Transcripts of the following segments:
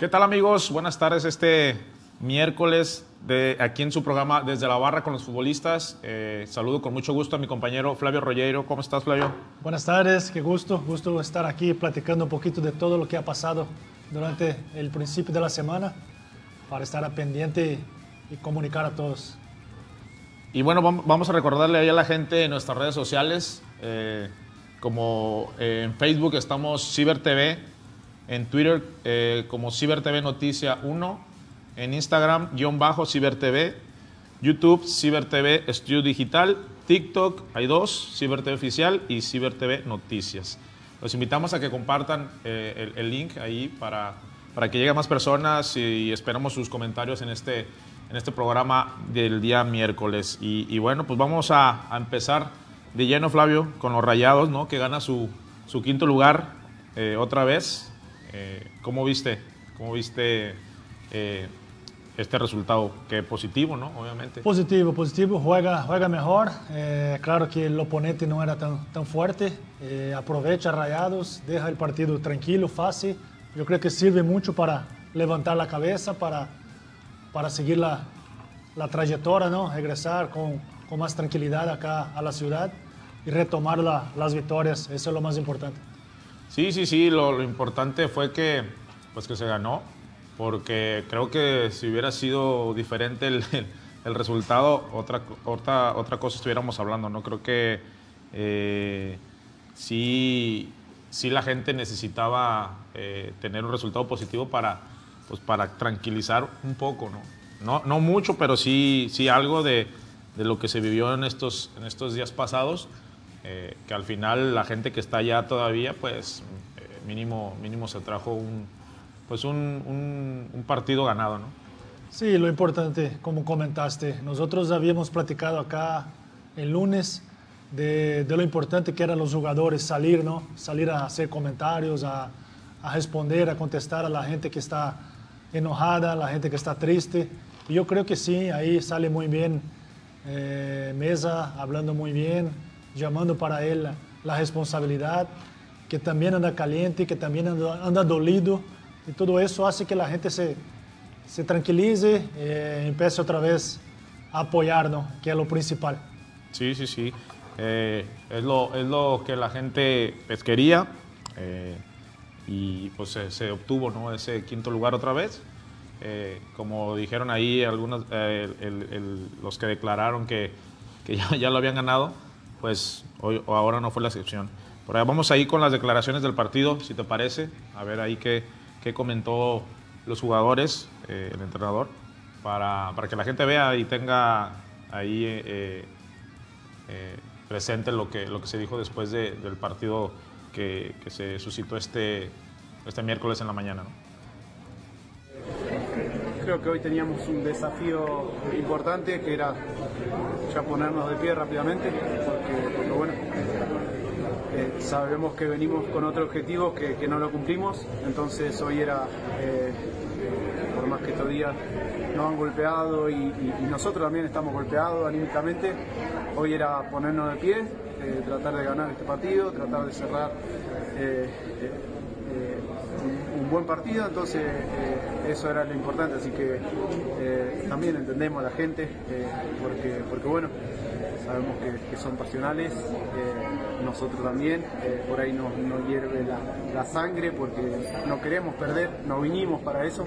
¿Qué tal amigos? Buenas tardes este miércoles de aquí en su programa Desde la Barra con los futbolistas. Eh, saludo con mucho gusto a mi compañero Flavio Rollero. ¿Cómo estás, Flavio? Buenas tardes, qué gusto. Gusto estar aquí platicando un poquito de todo lo que ha pasado durante el principio de la semana para estar pendiente y comunicar a todos. Y bueno, vamos a recordarle ahí a la gente en nuestras redes sociales, eh, como eh, en Facebook estamos Ciber TV, en Twitter eh, como Ciber TV Noticia 1, en Instagram guion bajo Ciber TV, YouTube Ciber TV Estudio Digital, TikTok hay dos, Ciber TV Oficial y Ciber TV Noticias. Los invitamos a que compartan eh, el, link ahí para, para que lleguen más personas y esperamos sus comentarios en este, en este programa del día miércoles. Y, bueno, pues vamos a, empezar de lleno, Flavio, con los Rayados, ¿no? que gana su, su quinto lugar eh, otra vez eh, ¿Cómo viste, cómo viste eh, este resultado? Que positivo, ¿no? Obviamente. Positivo, positivo. Juega, juega mejor. Eh, claro que el oponente no era tan, tan fuerte. aprovecha Rayados, deja el partido tranquilo, fácil. Yo creo que sirve mucho para levantar la cabeza, para, para seguir la, la trayectoria, ¿no? Regresar con, con, más tranquilidad acá a la ciudad y retomar la, las victorias. Eso es lo más importante. Sí, sí, sí, lo, importante fue que, pues que se ganó, porque creo que si hubiera sido diferente el, el, resultado, otra, otra, otra cosa estuviéramos hablando, ¿no? Creo que eh, sí, sí la gente necesitaba eh, tener un resultado positivo para, pues para tranquilizar un poco, ¿no? No, no mucho, pero sí, sí algo de, de lo que se vivió en estos, en estos días pasados eh, que al final la gente que está allá todavía, pues eh, mínimo, mínimo se trajo un, pues un, un, partido ganado, ¿no? Sí, lo importante, como comentaste, nosotros habíamos platicado acá el lunes de, de, lo importante que eran los jugadores salir, ¿no? Salir a hacer comentarios, a, a, responder, a contestar a la gente que está enojada, a la gente que está triste. Y yo creo que sí, ahí sale muy bien eh, Mesa, hablando muy bien, llamando para él la, responsabilidad, que también anda caliente, que también anda, dolido, y todo eso hace que la gente se, se tranquilice, eh, empiece otra vez a apoyarnos, que es lo principal. Sí, sí, sí. Eh, es, lo, es lo que la gente pues, quería eh, y pues se, obtuvo ¿no? ese quinto lugar otra vez. Eh, como dijeron ahí algunos, los que declararon que, que ya, ya, lo habían ganado, pues hoy o ahora no fue la excepción. Por vamos ahí con las declaraciones del partido, si te parece, a ver ahí qué, qué comentó los jugadores, eh, el entrenador, para, para, que la gente vea y tenga ahí eh, eh, presente lo que, lo que se dijo después de, del partido que, se suscitó este, este miércoles en la mañana. Que hoy teníamos un desafío importante que era ya ponernos de pie rápidamente, porque, bueno, eh, sabemos que venimos con otro objetivo que, no lo cumplimos, entonces hoy era, eh, por más que estos días nos han golpeado y, nosotros también estamos golpeados anímicamente, hoy era ponernos de pie, eh, tratar de ganar este partido, tratar de cerrar buen partido, entonces eh, eso era lo importante, así que eh, también entendemos a la gente, eh, porque, porque bueno, sabemos que, son pasionales, nosotros también, por ahí nos, hierve la, sangre porque no queremos perder, no vinimos para eso,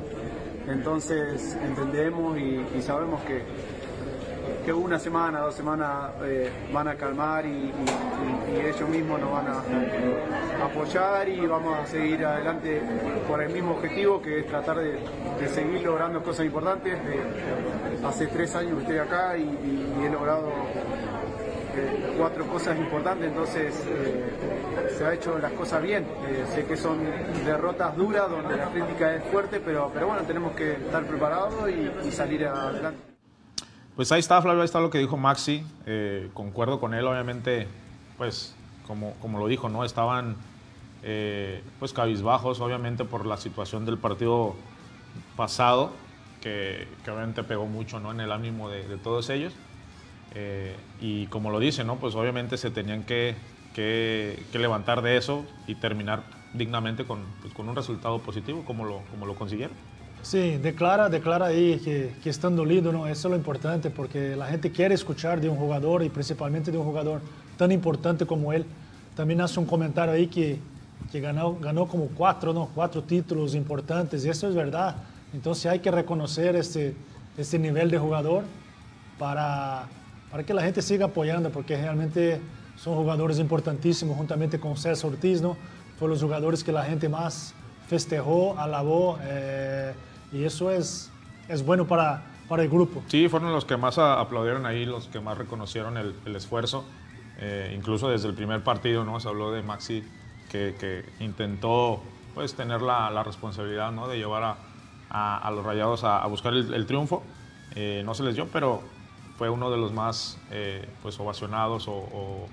entonces entendemos y sabemos que que una semana, dos semanas eh, van a calmar y, ellos mismos nos van a, apoyar y vamos a seguir adelante por el mismo objetivo que es tratar de, seguir logrando cosas importantes. hace tres años que estoy acá y, he logrado eh, cuatro cosas importantes, entonces eh, se ha hecho las cosas bien. sé que son derrotas duras donde la crítica es fuerte, pero, pero bueno, tenemos que estar preparados y salir adelante. Pues ahí está, Flavio, ahí está lo que dijo Maxi. Eh, concuerdo con él, obviamente, pues como, como lo dijo, ¿no? Estaban eh, pues cabizbajos, obviamente, por la situación del partido pasado, que, obviamente pegó mucho ¿no? en el ánimo de, todos ellos. Eh, y como lo dice, ¿no? Pues obviamente se tenían que, que, levantar de eso y terminar dignamente con, pues, con un resultado positivo como lo, como lo consiguieron. Sí, declara, declara ahí que, que están dolidos, ¿no? Eso es lo importante, porque la gente quiere escuchar de un jugador y principalmente de un jugador tan importante como él. También hace un comentario ahí que, que ganó, ganó como cuatro, ¿no? Cuatro títulos importantes, y eso es verdad. Entonces hay que reconocer este, este nivel de jugador para, para que la gente siga apoyando, porque realmente son jugadores importantísimos, juntamente con César Ortiz, ¿no? Fueron los jugadores que la gente más festejó, alabó. Eh, y eso es, es bueno para, para el grupo. Sí, fueron los que más aplaudieron ahí, los que más reconocieron el, el esfuerzo. Eh, incluso desde el primer partido, ¿no? Se habló de Maxi que, que intentó pues tener la, la responsabilidad, ¿no? De llevar a, a, a los Rayados a, a buscar el, el triunfo. Eh, no se les dio, pero fue uno de los más eh, pues ovacionados o, o,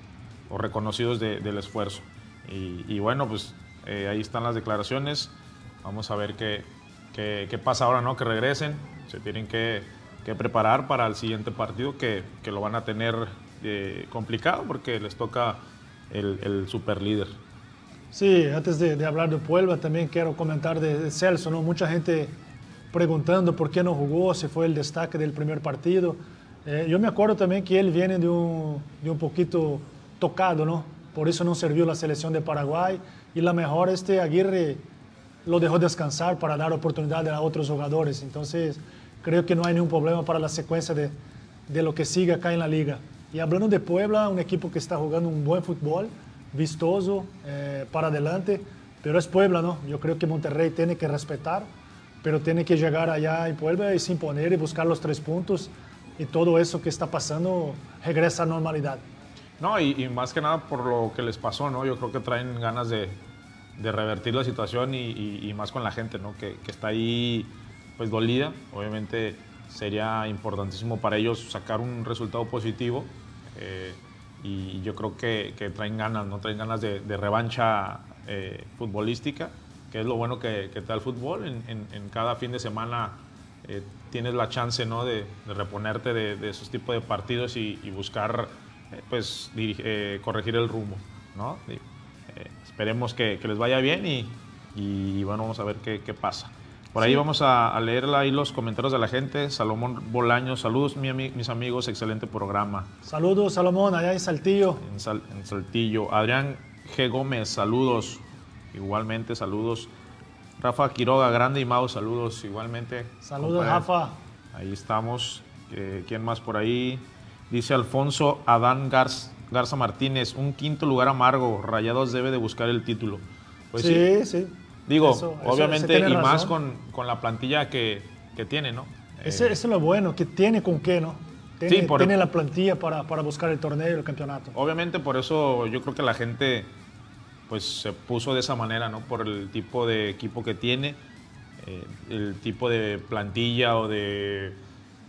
o reconocidos de, del esfuerzo. Y, y bueno, pues eh, ahí están las declaraciones. Vamos a ver qué, qué, qué, pasa ahora, ¿no? Que regresen. Se tienen que, que preparar para el siguiente partido, que, que lo van a tener eh, complicado porque les toca el, el. Sí, antes de, de, hablar de Puebla, también quiero comentar de, de, Celso, ¿no? Mucha gente preguntando por qué no jugó, si fue el destaque del primer partido. Eh, yo me acuerdo también que él viene de un, de un poquito tocado, ¿no? Por eso no sirvió la selección de Paraguay y la mejor este Aguirre lo dejó descansar para dar oportunidad a otros jugadores. Entonces, creo que no hay ningún problema para la secuencia de, de lo que sigue acá en la liga. Y hablando de Puebla, un equipo que está jugando un buen fútbol, vistoso, eh, para adelante, pero es Puebla, ¿no? Yo creo que Monterrey tiene que respetar, pero tiene que llegar allá en Puebla y se imponer y buscar los tres puntos y todo eso que está pasando regresa a normalidad. No, y, y, más que nada por lo que les pasó, ¿no? Yo creo que traen ganas de, de revertir la situación y, y, y, más con la gente, ¿no? Que, que, está ahí, pues, dolida. Obviamente sería importantísimo para ellos sacar un resultado positivo. Eh, y yo creo que, que, traen ganas, ¿no? Traen ganas de, de revancha eh, futbolística, que es lo bueno que, que te da el fútbol. En, en, en cada fin de semana eh, tienes la chance, ¿no? De, de reponerte de, de, esos tipos de partidos y, y buscar eh, pues dirige, eh, corregir el rumbo, ¿no? Eh, esperemos que, que, les vaya bien y, y, bueno, vamos a ver qué, qué pasa. Por ahí sí. vamos a, a, leer ahí los comentarios de la gente. Salomón Bolaño, saludos mi, mis amigos, excelente programa. Saludos Salomón, allá en Saltillo. En, Sal, en Saltillo. Adrián G. Gómez, saludos. Igualmente, saludos. Rafa Quiroga, grande y Mau, saludos igualmente. Saludos, Rafa. Ahí estamos. ¿Quién más por ahí? Dice Alfonso Adán Garza, Garza Martínez, un quinto lugar amargo, Rayados debe de buscar el título. Pues sí, sí. sí. Digo, eso, obviamente, eso y razón. más con, con, la plantilla que, que tiene, ¿no? Ese, eh, eso es lo bueno, que tiene con qué, ¿no? Tiene, sí, por, tiene la plantilla para, para, buscar el torneo y el campeonato. Obviamente, por eso yo creo que la gente pues se puso de esa manera, ¿no? Por el tipo de equipo que tiene, eh, el tipo de plantilla o de...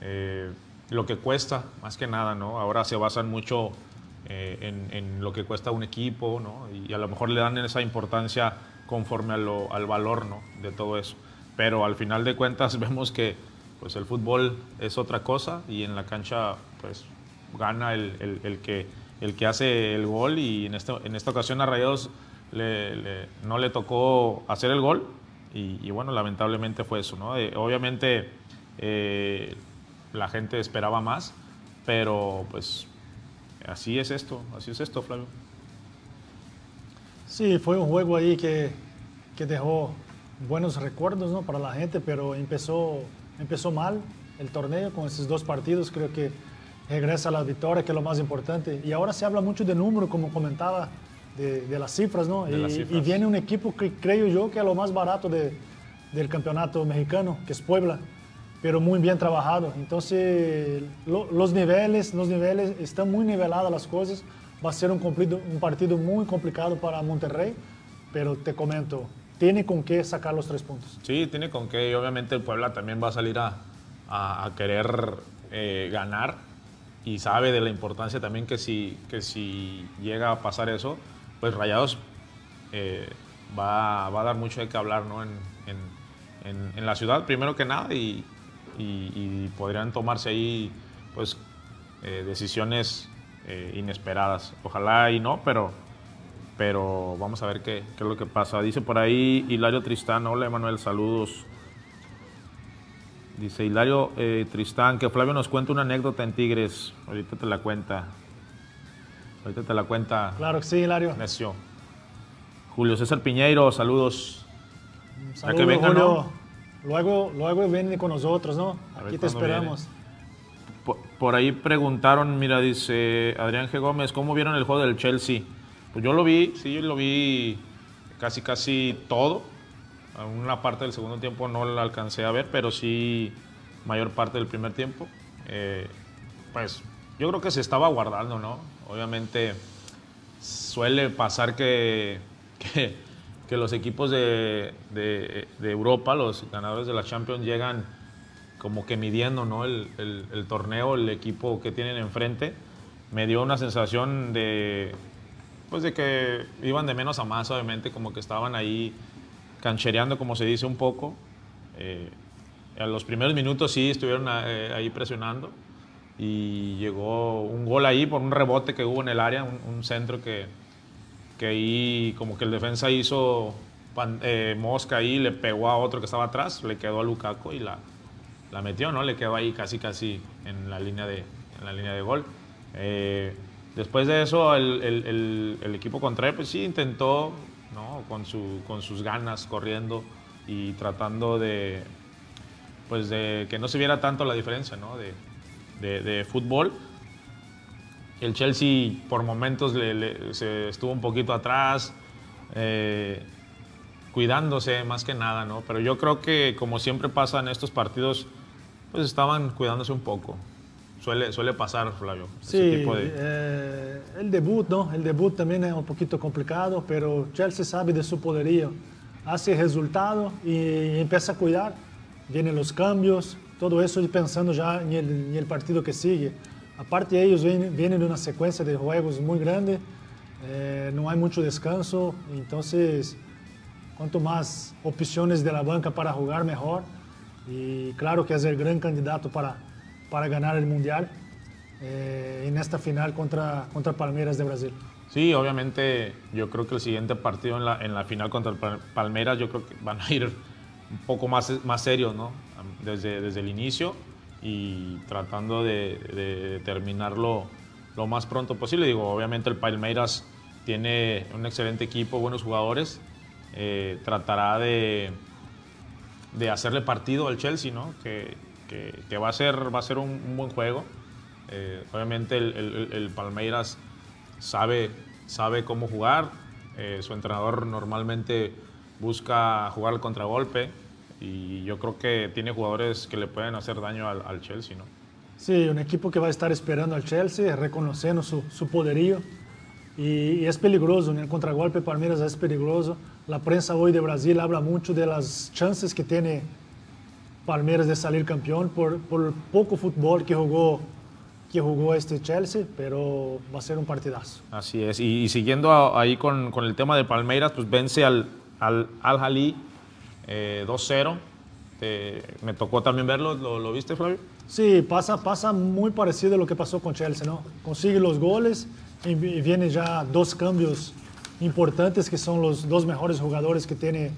Eh, lo que cuesta, más que nada, ¿no? Ahora se basan mucho eh, en, en, lo que cuesta un equipo, ¿no? Y a lo mejor le dan esa importancia conforme a lo, al valor, ¿no? De todo eso. Pero al final de cuentas vemos que pues el fútbol es otra cosa y en la cancha pues gana el, el, el que, el que hace el gol y en, este, en esta ocasión a Rayados le, le, no le tocó hacer el gol y, y bueno, lamentablemente fue eso, ¿no? Eh, obviamente eh, la gente esperaba más, pero pues así es esto, así es esto, Flavio. Sí, fue un juego ahí que, que dejó buenos recuerdos ¿no? para la gente, pero empezó, empezó mal el torneo con esos dos partidos, creo que regresa a la victoria, que es lo más importante. Y ahora se habla mucho de número, como comentaba, de, de las cifras, ¿no? Y, las cifras. y, viene un equipo que creo yo que es lo más barato de, del campeonato mexicano, que es Puebla pero muy bien trabajado. Entonces, lo, los niveles, los niveles están muy niveladas las cosas. Va a ser un, cumplido, un partido muy complicado para Monterrey, pero te comento, tiene con qué sacar los tres puntos. Sí, tiene con qué, y obviamente el Puebla también va a salir a, a, a querer eh, ganar y sabe de la importancia también que si, que si llega a pasar eso, pues Rayados eh, va, va, a dar mucho de qué hablar ¿no? en, en, en, en la ciudad, primero que nada, y, y, y podrían tomarse ahí pues eh, decisiones eh, inesperadas. Ojalá y no, pero pero vamos a ver qué, qué es lo que pasa. Dice por ahí Hilario Tristán, hola Emanuel, saludos. Dice Hilario eh, Tristán, que Flavio nos cuenta una anécdota en Tigres. Ahorita te la cuenta. Ahorita te la cuenta. Claro que sí, Hilario. Necio. Julio César Piñeiro, saludos. Saludos, que venga, Julio. ¿no? Luego, luego viene con nosotros, ¿no? A Aquí te esperamos. Por, por ahí preguntaron, mira, dice Adrián G. Gómez, ¿cómo vieron el juego del Chelsea? Pues yo lo vi, sí, yo lo vi casi, casi todo. Una parte del segundo tiempo no la alcancé a ver, pero sí mayor parte del primer tiempo. Eh, pues yo creo que se estaba guardando, ¿no? Obviamente suele pasar que, que, que los equipos de, de- de Europa, los ganadores de la Champions, llegan como que midiendo ¿no? el, el- el torneo, el equipo que tienen enfrente. Me dio una sensación de, pues de que iban de menos a más, obviamente, como que estaban ahí canchereando, como se dice un poco. Eh, a los primeros minutos sí estuvieron eh, ahí presionando y llegó un gol ahí por un rebote que hubo en el área, un, un centro que, que ahí como que el defensa hizo pan- eh, mosca ahí, le pegó a otro que estaba atrás, le quedó a Lukaku y la, la metió, ¿no? Le quedó ahí casi casi en la línea de, en la línea de gol. Eh, después de eso, el, el- el- el equipo contrario, pues sí, intentó, ¿no? Con, su, con sus ganas, corriendo y tratando de, pues de que no se viera tanto la diferencia, ¿no? De, de- de fútbol. El Chelsea por momentos le- le- se estuvo un poquito atrás, eh, cuidándose más que nada, ¿no? Pero yo creo que como siempre pasa en estos partidos, pues estaban cuidándose un poco. Suele, suele pasar, Flavio. ese Sí, tipo de- eh, el debut, ¿no? El debut también es un poquito complicado, pero Chelsea sabe de su poderío. Hace resultado y empieza a cuidar. Vienen los cambios, todo eso y pensando ya en el, en el partido que sigue. Aparte, ellos vienen, de una secuencia de juegos muy grande, eh, no hay mucho descanso, entonces Quanto más opciones de la banca para jugar, mejor. Y claro que es el gran candidato para, para ganar el Mundial eh, en esta final contra, contra Palmeiras de Brasil. Sí, obviamente yo creo que el siguiente partido en la, en la final contra Palmeiras yo creo que van a ir un poco más, más serios, ¿no? Desde, desde el inicio y tratando de, terminarlo lo más pronto posible. Digo, obviamente el Palmeiras tiene un excelente equipo, buenos jugadores. eh, tratará de, de hacerle partido al Chelsea, ¿no? Que, que- va a ser, va a ser un, buen juego. Eh, obviamente el, el- el Palmeiras sabe, sabe cómo jugar. Eh, su entrenador normalmente busca jugar al contragolpe y yo creo que tiene jugadores que le pueden hacer daño al, al Chelsea, ¿no? Sí, un equipo que va a estar esperando al Chelsea, reconociendo su, su poderío. Y, y es peligroso, en el contragolpe Palmeiras es peligroso. La prensa hoy de Brasil habla mucho de las chances que tiene Palmeiras de salir campeón por, por el poco fútbol que jugó, que jugó este Chelsea, pero va a ser un partidazo. Así es. Y, y siguiendo a- ahí con, con el tema de Palmeiras, pues vence al al, al Jalí eh, 2-0. Eh, me tocó también verlo. ¿Lo, lo viste, Flavio? Sí, pasa, pasa muy parecido a lo que pasó con Chelsea, ¿no? Consigue los goles y, vienen ya dos cambios importantes que son los dos mejores jugadores que tiene,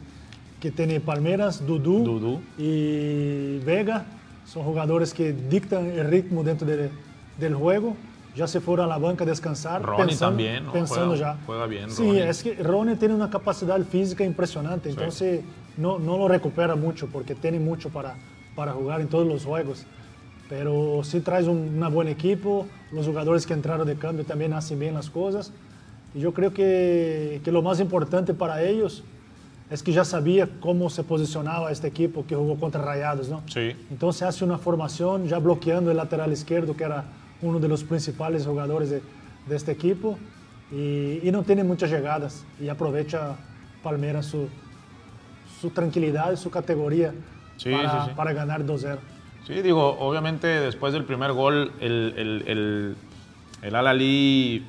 que tiene Palmeiras, Dudu, Dudu. y Vega. Son jugadores que dictan el ritmo dentro de- del juego. Ya se fueron a la banca a descansar. Ronnie también, ¿no? Pensando Juega- ya. juega bien, Sí, Ronnie. es que Ronnie tiene una capacidad física impresionante, entonces no, no lo recupera mucho porque tiene mucho para, para jugar en todos los juegos. Pero sí traes un una buen equipo, los jugadores que entraron de cambio también hacen bien las cosas. Y yo creo que, que lo más importante para ellos es que ya sabía cómo se posicionaba este equipo que jugó contra Rayados, ¿no? Sí. Entonces hace una formación ya bloqueando el lateral izquierdo, que era uno de los principales jugadores de, de este equipo, y, y no tiene muchas llegadas, y aprovecha Palmeiras su, su tranquilidad su categoría Sí, para, sí, sí. para ganar 2-0. Sí, digo, obviamente después del primer gol, el, el, el, el Al-Ali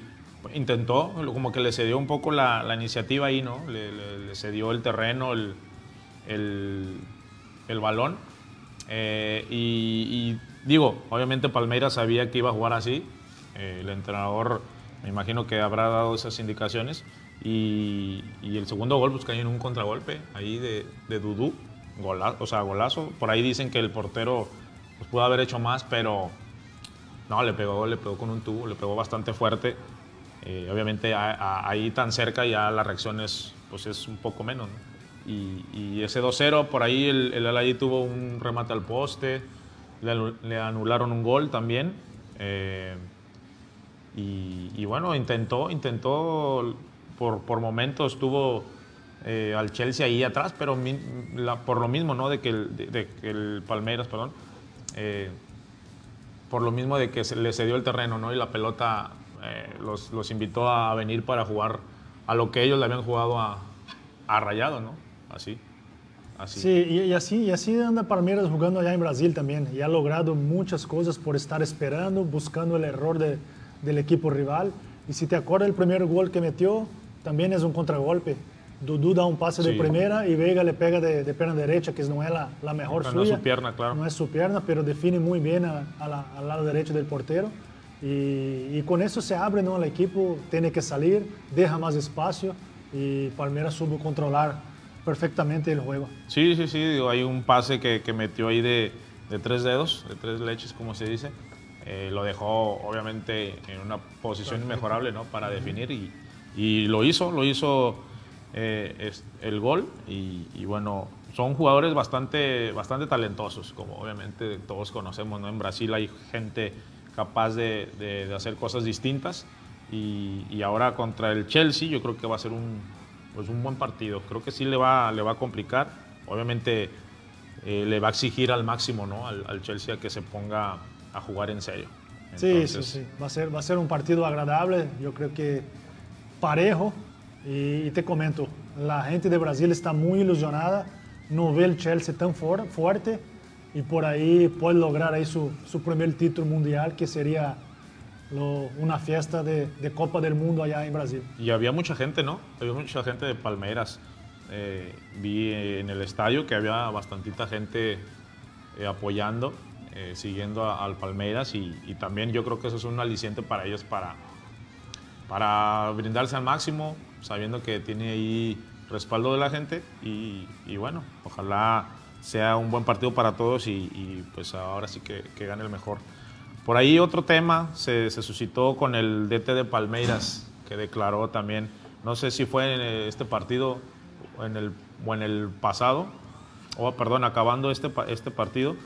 intentó, como que le cedió un poco la, la iniciativa ahí, ¿no? Le, le- le cedió el terreno, el, el, el balón. Eh, y, y digo, obviamente Palmeiras sabía que iba a jugar así. Eh, el entrenador, me imagino que habrá dado esas indicaciones. Y, el segundo gol pues en un contragolpe ahí de, de Dudú, o sea, golazo. Por ahí dicen que el portero pues, pudo haber hecho más, pero no, le pegó, le pegó con un tubo, le pegó bastante fuerte. Eh, obviamente a- a- ahí tan cerca ya la reacción es, pues es un poco menos. ¿no? Y, ese 2-0, por ahí el, el tuvo un remate al poste, le, anu- le anularon un gol también. eh, y, bueno, intentó, intentó, por, por momentos tuvo eh, al Chelsea ahí atrás, pero por lo mismo, ¿no? De que el, Palmeiras, perdón, eh, por lo mismo de que le cedió el terreno, ¿no? Y la pelota eh, los, los invitó a venir para jugar a lo que ellos le habían jugado a, a Rayado, ¿no? Así. Así. Sí, y, y así, y así anda Palmeiras jugando allá en Brasil también. Y ha logrado muchas cosas por estar esperando, buscando el error de- del equipo rival. Y si te acuerdas, el primer gol que metió también es un contragolpe. Dudú da un pase de Sí. primera y Vega le pega de, de pierna derecha, que no es la, la mejor No, no es suya. su pierna, claro. No es su pierna, pero define muy bien a- a la- al lado derecho del portero. Y, y con eso se abre, ¿no? El equipo tiene que salir, deja más espacio y Palmeiras supo controlar perfectamente el juego. Sí, sí, sí, digo, hay un pase que, que metió ahí de, de tres dedos, de tres leches, como se dice. Eh, lo dejó, obviamente, en una posición inmejorable, ¿no? Para definir y, y lo hizo, lo hizo eh, es- el gol y, y bueno, son jugadores bastante, bastante talentosos, como obviamente todos conocemos, ¿no? En Brasil hay gente capaz de, de- de hacer cosas distintas y, y ahora contra el Chelsea yo creo que va a ser un, pues un buen partido. Creo que sí le va, le va a complicar. Obviamente eh, le va a exigir al máximo ¿no? al, al Chelsea a que se ponga a jugar en serio. Sí, Entonces, sí, sí. Va a, ser, va a ser un partido agradable, yo creo que parejo. Y, y te comento, la gente de Brasil está muy ilusionada, no ve el Chelsea tan for- fuerte y por ahí puede lograr ahí su, su primer título mundial, que sería lo- una fiesta de, Copa del Mundo allá en Brasil. Y había mucha gente, ¿no? Había mucha gente de Palmeiras. Eh, vi en el estadio que había bastantita gente eh, apoyando, eh, siguiendo al Palmeiras y, también yo creo que eso es un aliciente para ellos para, para brindarse al máximo, sabiendo que tiene ahí respaldo de la gente y, bueno, ojalá sea un buen partido para todos y, pues ahora sí que gane el mejor. Por ahí otro tema se, se suscitó con el DT de Palmeiras, que declaró también, no sé si fue en este partido o en el, o en el pasado, o perdón, acabando este, este partido,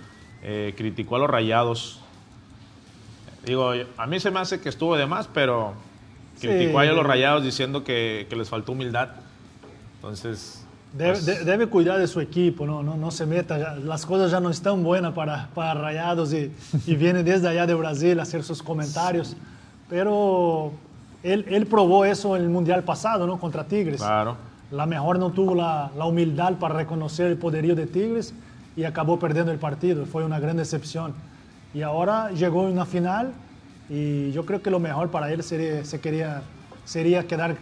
eh, criticó a los rayados. Digo, a mí se me hace que estuvo de más, pero Sí. criticó ahí a los rayados diciendo que, que les faltó humildad. Entonces, Debe, pues, de- debe cuidar de su equipo, no, no, no se meta, ya- las cosas ya no están buenas para, para Rayados y, y viene desde allá de Brasil a hacer sus comentarios. Pero él, él probó eso en el Mundial pasado, ¿no? Contra Tigres. claro. La mejor no tuvo la, la humildad para reconocer el poderío de Tigres y acabó perdiendo el partido. Fue una gran decepción. Y ahora llegó una final y yo creo que lo mejor para él sería, se quería, sería quedar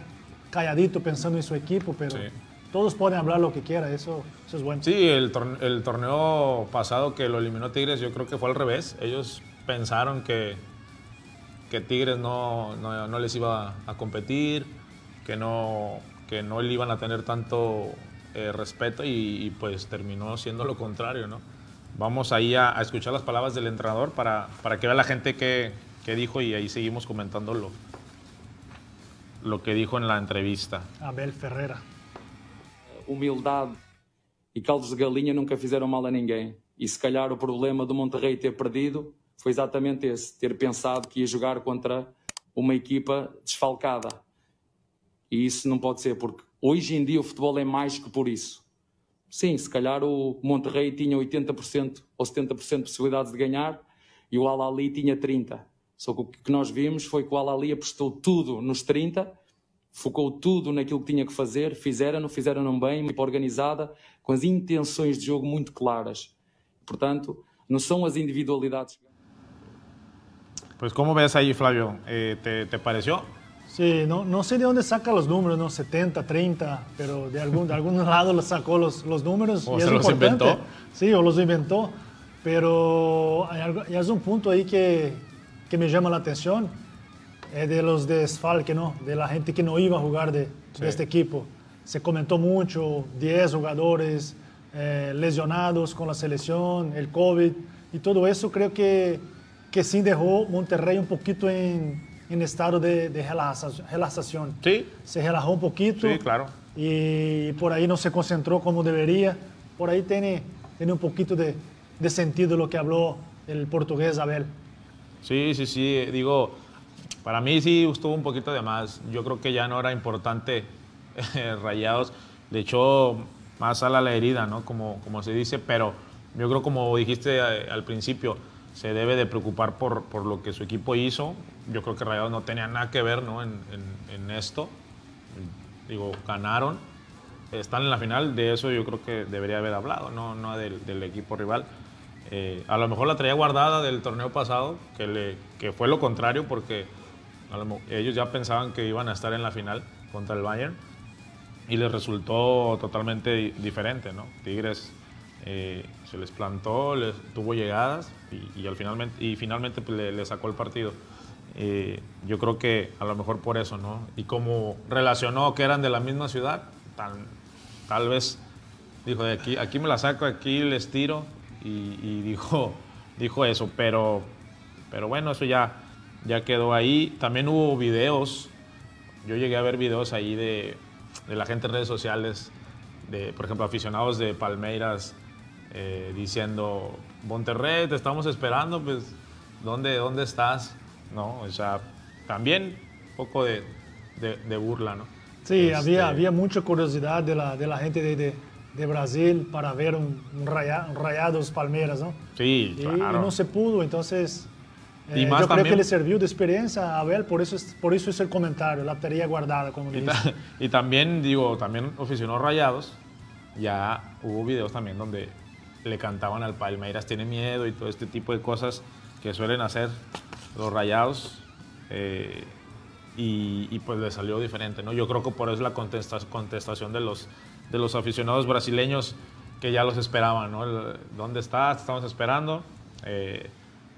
calladito pensando en su equipo, pero Sí. Todos pueden hablar lo que quieran, eso, eso es bueno. Sí, el, torne- el torneo pasado que lo eliminó Tigres, yo creo que fue al revés. Ellos pensaron que, que Tigres no, no- no les iba a competir, que no, que no le iban a tener tanto eh, respeto y, y, pues terminó siendo lo contrario, ¿no? Vamos ahí a, a escuchar las palabras del entrenador para, para que vea la gente qué, qué dijo y ahí seguimos comentando lo, lo que dijo en la entrevista. Abel Ferreira. Humildade e caldos de galinha nunca fizeram mal a ninguém. E se calhar o problema do Monterrey ter perdido foi exatamente esse: ter pensado que ia jogar contra uma equipa desfalcada. E isso não pode ser, porque hoje em dia o futebol é mais que por isso. Sim, se calhar o Monterrey tinha 80% ou 70% de possibilidades de ganhar e o Al-Ali tinha 30%. Só que o que nós vimos foi que o Al-Ali apostou tudo nos 30%, focou tudo naquilo que tinha que fazer, fizeram-no, fizeram-no bem, uma equipa organizada, com as intenções de jogo muito claras. Portanto, não são as individualidades. Pues, ¿cómo ves ahí, Flavio? Eh, ¿te, ¿Te pareció? Sí, no, no sé de dónde saca los números, ¿no? 70, 30, pero de algún, de algún lado los sacó los, los números. O y se es los importante. inventó. Sí, o los inventó. Pero hay, algo, un punto ahí que, que me llama la atención, de los desfalques, ¿no? De la gente que no iba a jugar de de este equipo. Se comentó mucho, 10 jugadores eh, lesionados con la selección, el COVID y todo eso creo que, que sí dejó Monterrey un poquito en, en estado de, de relajación. Sí. Se relajó un poquito. Sí, claro. Y por ahí no se concentró como debería. Por ahí tiene, tiene un poquito de, de sentido lo que habló el portugués Abel. Sí, sí, sí. Digo, para mí sí estuvo un poquito de más. Yo creo que ya no era importante Rayados. Le echó más a la herida, ¿no? Como, como se dice, pero yo creo como dijiste eh, al principio, se debe de preocupar por, por, lo que su equipo hizo. Yo creo que Rayados no tenía nada que ver ¿no? en, en, en, esto. Digo, ganaron, están en la final, de eso yo creo que debería haber hablado, no, no del, del equipo rival. Eh, a lo mejor la traía guardada del torneo pasado, que, le, que fue lo contrario, porque ellos ya pensaban que iban a estar en la final contra el Bayern y les resultó totalmente diferente, ¿no? Tigres eh, se les plantó, les, tuvo llegadas y, y, al finalmente, y finalmente pues, le, le, sacó el partido. Eh, yo creo que a lo mejor por eso, ¿no? Y como relacionó que eran de la misma ciudad, tal, tal vez dijo, de aquí, aquí me la saco, aquí les tiro y, y dijo, dijo eso, pero, pero bueno, eso ya, ya quedó ahí. También hubo videos, yo llegué a ver videos ahí de, de la gente en redes sociales, de, por ejemplo, aficionados de Palmeiras eh, diciendo, Monterrey, te estamos esperando, pues, ¿dónde, dónde estás? ¿No? O sea, también un poco de, de, de burla, ¿no? Sí, este... había, había mucha curiosidad de la, de la gente de, de, Brasil para ver un, un, raya, un Rayados Palmeiras, ¿no? Sí, y, claro. y no se pudo, entonces... Eh, yo creo también, que le sirvió de experiencia a Abel, por eso, es, por eso es el comentario, la teoría guardada, como y, ta, y también, digo, también aficionó Rayados, ya hubo videos también donde le cantaban al Palmeiras, tiene miedo y todo este tipo de cosas que suelen hacer los Rayados. Eh, y, y, pues le salió diferente, ¿no? Yo creo que por eso la contesta, contestación de los, de los aficionados brasileños que ya los esperaban, ¿no? El, ¿Dónde estás? Estamos esperando. Eh,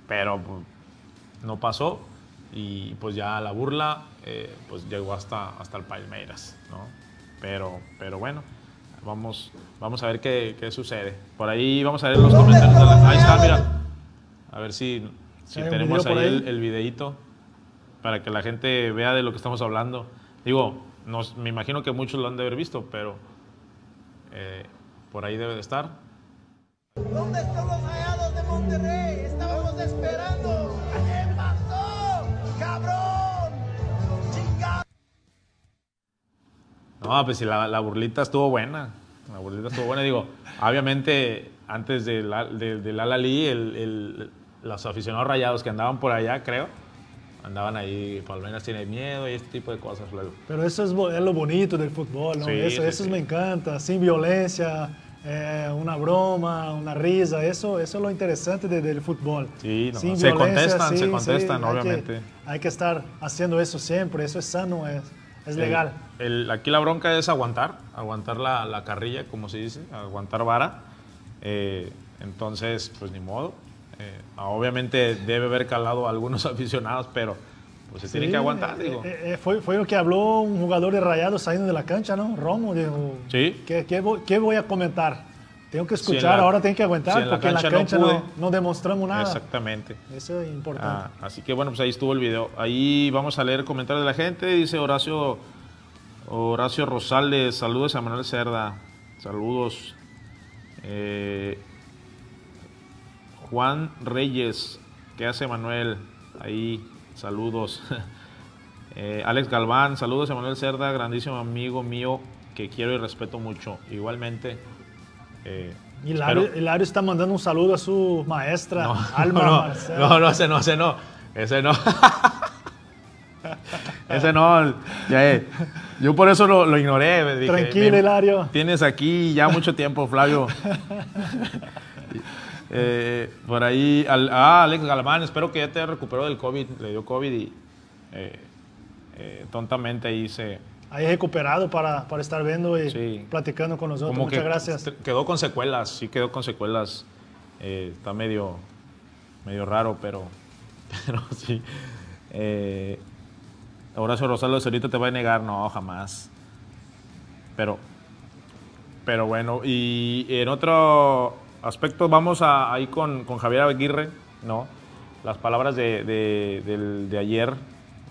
pero no pasó y pues ya la burla eh, pues llegó hasta, hasta el Palmeiras, ¿no? Pero, pero bueno, vamos, vamos a ver qué, qué sucede. Por ahí vamos a ver los comentarios. Ahí está, mira. A ver si, si tenemos ahí, ahí, El, el videito para que la gente vea de lo que estamos hablando. Digo, nos, me imagino que muchos lo han de haber visto, pero eh, por ahí debe de estar. ¿Dónde están los rayados de Monterrey? Estábamos esperando. No, pues si la, la, burlita estuvo buena. La burlita estuvo buena. Digo, obviamente, antes del de, de, Alalí, el, el, los aficionados rayados que andaban por allá, creo, andaban ahí, Palmeiras tiene miedo y este tipo de cosas luego. Pero eso es, es lo bonito del fútbol, ¿no? Sí, eso sí, eso sí. me encanta, sin violencia, eh, una broma, una risa, eso, eso es lo interesante de, del fútbol. Sí, no, sin se violencia, contestan, sí, se contestan, sí, obviamente. Hay que, hay que, estar haciendo eso siempre, eso es sano, es, es legal. El, el, aquí la bronca es aguantar, aguantar la, la, carrilla, como se dice, aguantar vara. Eh, entonces, pues ni modo. Eh, obviamente debe haber calado a algunos aficionados, pero pues se sí, tiene que aguantar, digo. Eh, fue, fue, lo que habló un jugador de Rayados saliendo de la cancha, ¿no? Romo dijo, sí. ¿qué, qué, voy, ¿qué, voy, a comentar? Tengo que escuchar, si la, ahora tengo que aguantar, si en porque en la cancha no, no, no, demostramos nada. Exactamente. Eso es importante. Ah, así que bueno, pues ahí estuvo el video. Ahí vamos a leer comentarios de la gente. Dice Horacio, Horacio Rosales, saludos a Manuel Cerda, saludos. Eh, Juan Reyes, ¿qué hace Manuel? Ahí, saludos. eh, Alex Galván, saludos a Manuel Cerda, grandísimo amigo mío que quiero y respeto mucho. Igualmente. Eh, Hilario, está mandando un saludo a su maestra, no, Alma no, Marcelo. No, no, ese no, ese no. Ese no. ese no. Ya, eh. Yo por eso lo, lo ignoré. Dije, Tranquilo, Hilario. Tienes aquí ya mucho tiempo, Flavio. Eh, por ahí, al, ah, Alex Galván, espero que ya te recuperó del COVID, le dio COVID y eh, eh, tontamente ahí se... Ahí recuperado para, para estar viendo y sí. platicando con nosotros. Como Muchas gracias. Quedó con secuelas, sí quedó con secuelas. Eh, está medio, medio raro, pero, pero sí. Horacio Rosales ahorita te va a negar, no, jamás. Pero, pero bueno, y en otro aspecto vamos a, ahí con, con Javier Aguirre, ¿no? Las palabras de, de, del- de ayer,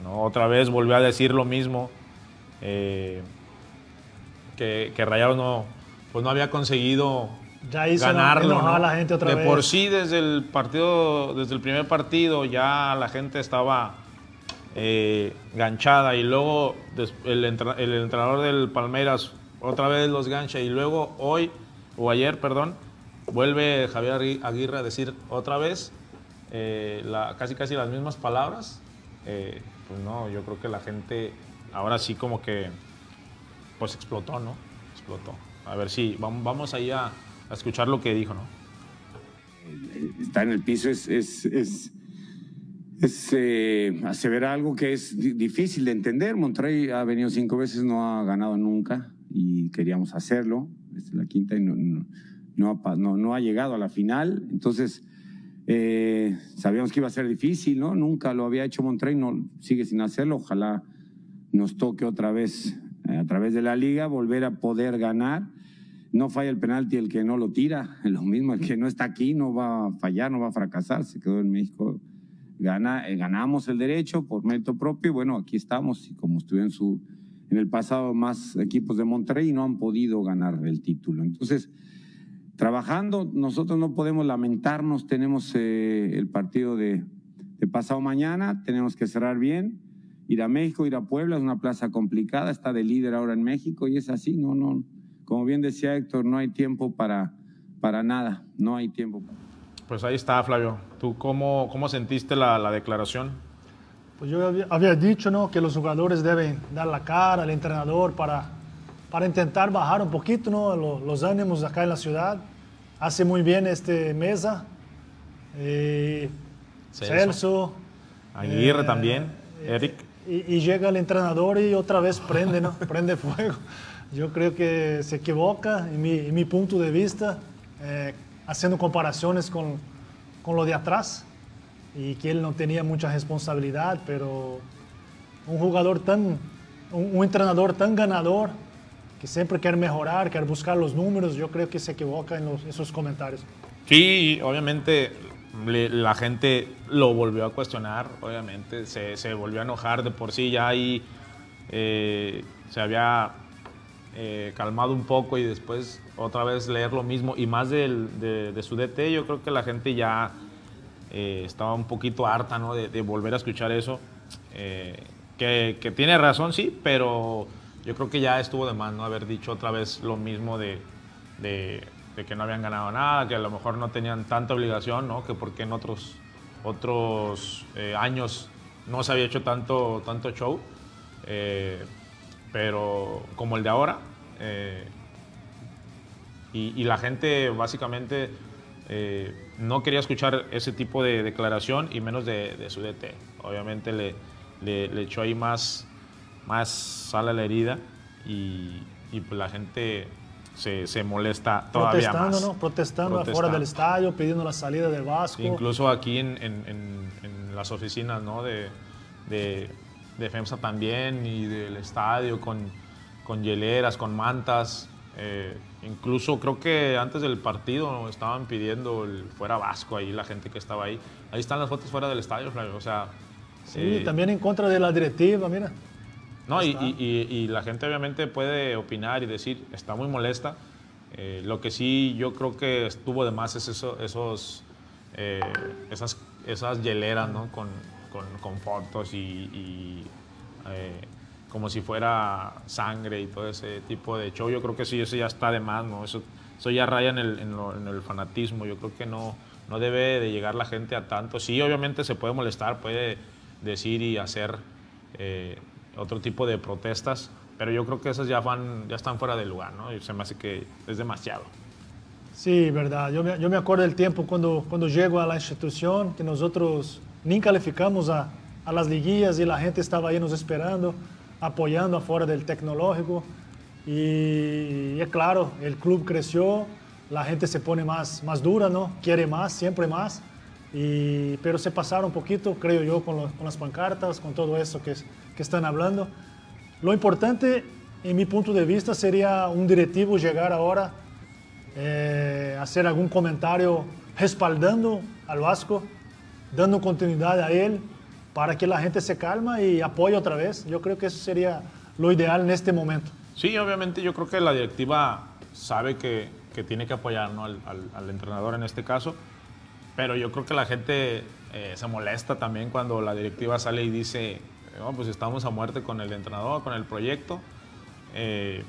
¿no? Otra vez volvió a decir lo mismo, eh, que, que Rayados no, pues no había conseguido Ya ganarlo. enojar a ¿no? la gente otra de vez. por sí, desde el partido, desde el primer partido, ya la gente estaba eh, ganchada y luego el, el entrenador del Palmeiras otra vez los gancha y luego hoy, o ayer, perdón, vuelve Javier Agui- Aguirre a decir otra vez eh, la- casi casi las mismas palabras. Eh, pues no, yo creo que la gente ahora sí como que pues explotó, ¿no? Explotó. A ver si vamos, vamos ahí a, escuchar lo que dijo, ¿no? estar en el piso es, es, es, es, eh, aseverar algo que es di- difícil de entender. Monterrey ha venido cinco veces, no ha ganado nunca y queríamos hacerlo. Es la quinta y no, no- no ha llegado a la final. Entonces, eh, sabíamos que iba a ser difícil, ¿no? Nunca lo había hecho Monterrey, no, sigue sin hacerlo. Ojalá nos toque otra vez a través de la liga volver a poder ganar. No falla el penalti el que no lo tira, lo mismo, el que no está aquí no va a fallar, no va a fracasar, se quedó en México. Gana, eh, ganamos el derecho por mérito propio bueno, aquí estamos y como estuvieron su, en el pasado más equipos de Monterrey no han podido ganar el título. Entonces, trabajando, nosotros no podemos lamentarnos, tenemos eh, el partido de pasado mañana, tenemos que cerrar bien, ir a México, ir a Puebla, es una plaza complicada, está de líder ahora en México y es así, no, no, como bien decía Héctor, no hay tiempo para, para nada, no hay tiempo. Pues ahí está, Flavio. ¿Tú cómo, cómo sentiste la, la declaración? Pues yo había, había dicho ¿no? que los jugadores deben dar la cara al entrenador para, para intentar bajar un poquito ¿no? lo- los ánimos acá en la ciudad. Hace muy bien este Mesa, eh, Celso. Celso. Aguirre eh, también, eh, Eric. Y, y llega el entrenador y otra vez prende, ¿no? prende fuego. Yo creo que se equivoca, en mi, en mi punto de vista, eh, haciendo comparaciones con, con lo de atrás y que él no tenía mucha responsabilidad, pero un jugador tan, un, un entrenador tan ganador que siempre quiere mejorar, quiere buscar los números, yo creo que se equivoca en los- esos comentarios. Sí, obviamente la gente lo volvió a cuestionar, obviamente se, volvió a enojar de por sí, ya ahí eh, se había eh, calmado un poco y después otra vez leer lo mismo y más de, su DT, yo creo que la gente ya eh, estaba un poquito harta ¿no? de, volver a escuchar eso, que, tiene razón, sí, pero yo creo que ya estuvo de más no haber dicho otra vez lo mismo de- que no habían ganado nada, que a lo mejor no tenían tanta obligación, ¿no? que porque en otros, otros eh, años no se había hecho tanto, tanto show, eh, pero como el de ahora. eh, y, la gente básicamente eh, no quería escuchar ese tipo de declaración y menos de, su DT. Obviamente le, le, le echó ahí más, más sal a la herida y, y pues la gente se, se molesta todavía Protestando, más. ¿no? Protestando afuera Protestando. del estadio, pidiendo la salida del Vasco. Incluso aquí en, en- en- en las oficinas ¿no? de, de, de FEMSA también y del estadio con, con hieleras, con mantas. eh, incluso creo que antes del partido estaban pidiendo el fuera Vasco ahí, la gente que estaba ahí. Ahí están las fotos fuera del estadio, Flavio. O sea, Sí, eh, también en contra de la directiva, mira. No, y, y- y- y la gente obviamente puede opinar y decir, está muy molesta. Eh, lo que sí yo creo que estuvo de más es eso, esos, eh, esas, esas hieleras, ¿no? Con, con- con fotos y, y, eh, como si fuera sangre y todo ese tipo de show. Yo creo que sí, eso ya está de más, ¿no? Eso, eso ya raya en el, en lo- en el fanatismo. Yo creo que no, no debe de llegar la gente a tanto. Sí, obviamente se puede molestar, puede decir y hacer eh, otro tipo de protestas, pero yo creo que esas ya van, ya están fuera de lugar, ¿no? Y se me hace que es demasiado. Sí, verdad. Yo me, yo me acuerdo del tiempo cuando, cuando llego a la institución, que nosotros ni calificamos a, a las liguillas y la gente estaba ahí nos esperando, apoyando afuera del tecnológico. Y, y es claro, el club creció, la gente se pone más, más dura, ¿no? Quiere más, siempre más. Y, pero se pasaron un poquito, creo yo, con, lo- con las pancartas, con todo eso que, que están hablando. Lo importante en mi punto de vista, sería un directivo llegar ahora eh, hacer algún comentario respaldando al Vasco, dando continuidad a él para que la gente se calma y apoye otra vez. Yo creo que eso sería lo ideal en este momento. Sí, obviamente yo creo que la directiva sabe que, que tiene que apoyar ¿no? al, al- al entrenador en este caso, pero yo creo que la gente eh, se molesta también cuando la directiva sale y dice, pues estamos a muerte con el entrenador, con el proyecto. Eh,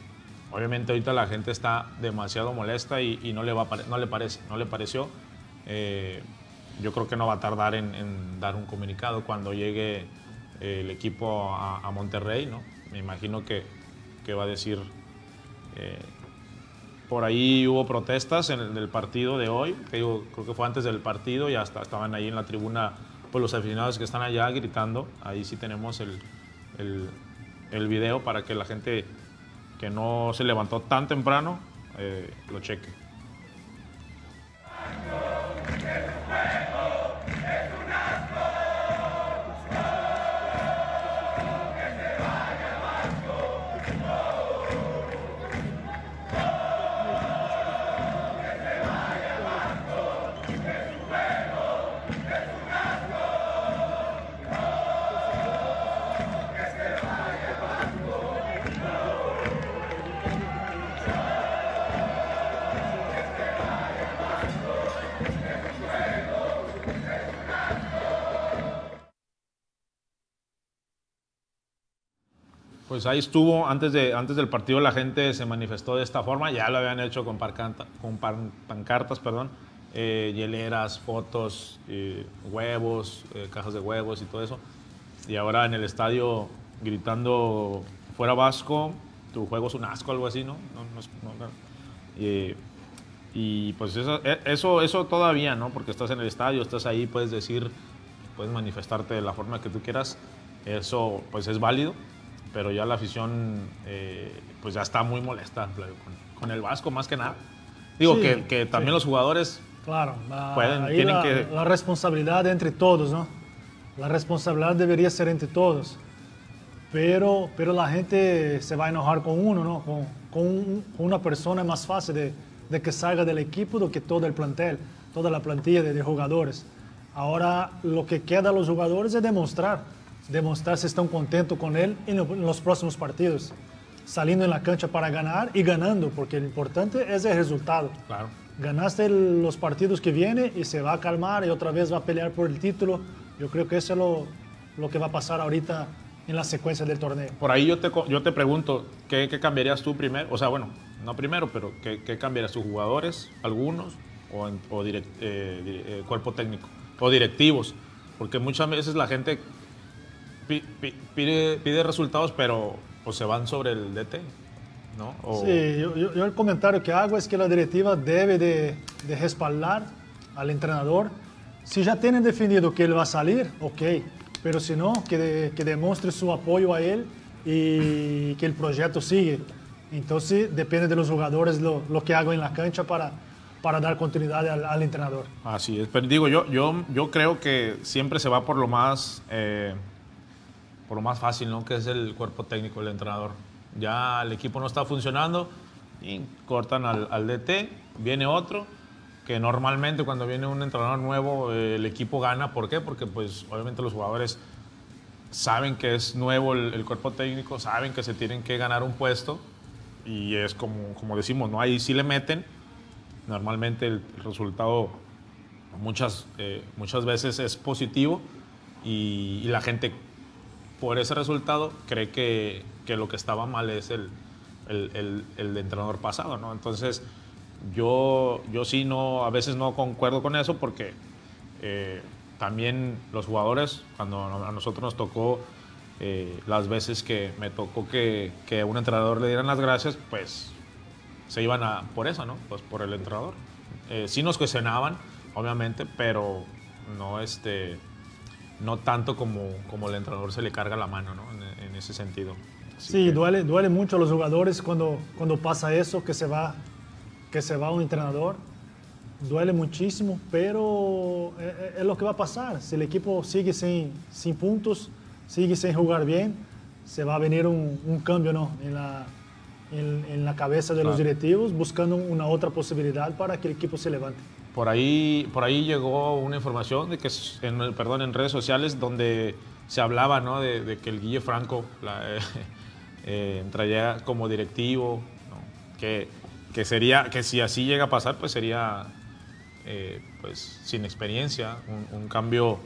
obviamente ahorita la gente está demasiado molesta y, no, le va no le parece, no le pareció. Eh, yo creo que no va a tardar en, dar un comunicado cuando llegue eh, el equipo a, Monterrey, ¿no? Me imagino que, que va a decir... por ahí hubo protestas en el partido de hoy, creo que fue antes del partido y hasta estaban ahí en la tribuna pues, los aficionados que están allá gritando. Ahí sí tenemos el, el, video para que la gente que no se levantó tan temprano eh, lo cheque. Pues ahí estuvo, antes, de, antes del partido la gente se manifestó de esta forma, ya lo habían hecho con, parcanta- con pan- pancartas, perdón, eh, hieleras, fotos, eh, huevos, eh, cajas de huevos y todo eso. Y ahora en el estadio gritando, fuera Vasco, tu juego es un asco, algo así, ¿no? No, no no. Y, y, pues eso, e- eso, eso todavía, ¿no? Porque estás en el estadio, estás ahí, puedes decir, puedes manifestarte de la forma que tú quieras, eso pues es válido, pero ya la afición eh, pues ya está muy molesta Flavio, con, con el Vasco más que nada. Digo Sí, que, que también sí. los jugadores Claro, la, Pueden, tienen la, que- la responsabilidad entre todos, ¿no? La responsabilidad debería ser entre todos. Pero, pero la gente se va a enojar con uno, ¿no? Con, con un- con una persona es más fácil de, de que salga del equipo do que todo el plantel, toda la plantilla de, de jugadores. Ahora lo que queda a los jugadores es demostrar, demostrar si están contentos con él en, lo- en los próximos partidos, saliendo en la cancha para ganar y ganando, porque lo importante es el resultado. Claro. Ganaste los partidos que viene y se va a calmar y otra vez va a pelear por el título. Yo creo que eso es lo, lo que va a pasar ahorita en la secuencia del torneo. Por ahí yo te, yo te pregunto, ¿qué, qué cambiarías tú primero? O sea, bueno, no primero, pero ¿qué, qué cambiarías tus jugadores, algunos, o, en- o direct- eh, eh, cuerpo técnico, o directivos? Porque muchas veces la gente pide, pide resultados, pero pues, se van sobre el DT, ¿no? O- Sí, yo, yo- yo el comentario que hago es que la directiva debe de, de respaldar al entrenador. Si ya tienen definido que él va a salir, ok, pero si no, que, de- que demuestre su apoyo a él y que el proyecto sigue. Entonces depende de los jugadores lo, lo que hagan en la cancha para, para dar continuidad al, al entrenador. Así es, pero digo, yo, yo, yo creo que siempre se va por lo más, eh, por lo más fácil, ¿no? Que es el cuerpo técnico, el entrenador. Ya el equipo no está funcionando y cortan al, al DT, viene otro, que normalmente cuando viene un entrenador nuevo eh, el equipo gana. ¿Por qué? Porque pues obviamente los jugadores saben que es nuevo el, el cuerpo técnico, saben que se tienen que ganar un puesto y es como, como decimos, ¿no? Ahí sí le meten. Normalmente el, resultado muchas, eh, muchas veces es positivo y, y la gente por ese resultado cree que, que lo que estaba mal es el, el, el, el entrenador pasado, ¿no? Entonces yo, yo sí no, a veces no concuerdo con eso porque eh, también los jugadores, cuando a nosotros nos tocó eh, las veces que me tocó que, que un entrenador le dieran las gracias, pues se iban a, por eso, ¿no? Pues por el entrenador. Eh, sí nos cuestionaban, obviamente, pero no, este, no tanto como, como el entrenador se le carga la mano, ¿no? En, en ese sentido. Así Sí, que- duele, duele mucho a los jugadores cuando, cuando pasa eso, que se, va, que se va un entrenador. Duele muchísimo, pero es, es lo que va a pasar. Si el equipo sigue sin, sin puntos, sigue sin jugar bien, se va a venir un, un cambio ¿no? en, la, en, en la cabeza de los directivos, buscando una otra posibilidad para que el equipo se levante. Por ahí, por ahí llegó una información de que, en, perdón, en redes sociales donde se hablaba ¿no? de, que el Guille Franco eh, entraría como directivo, que, que sería, que si así llega a pasar, pues sería eh, pues, sin experiencia, un, cambio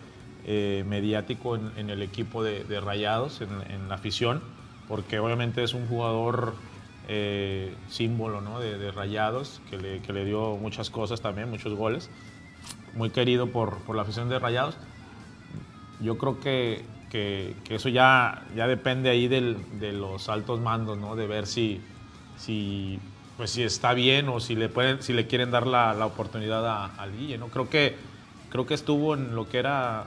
eh, mediático en, el equipo de, de Rayados, en, en la afición, porque obviamente es un jugador eh, símbolo ¿no? de, Rayados, que le, que le dio muchas cosas también, muchos goles, muy querido por, por la afición de Rayados. Yo creo que, que- que eso ya, ya depende ahí del- de los altos mandos, ¿no? de ver si, si, pues, si está bien o si le, pueden, si le quieren dar la, la oportunidad a, al Guille. ¿no? Creo, que, creo que estuvo en lo que era...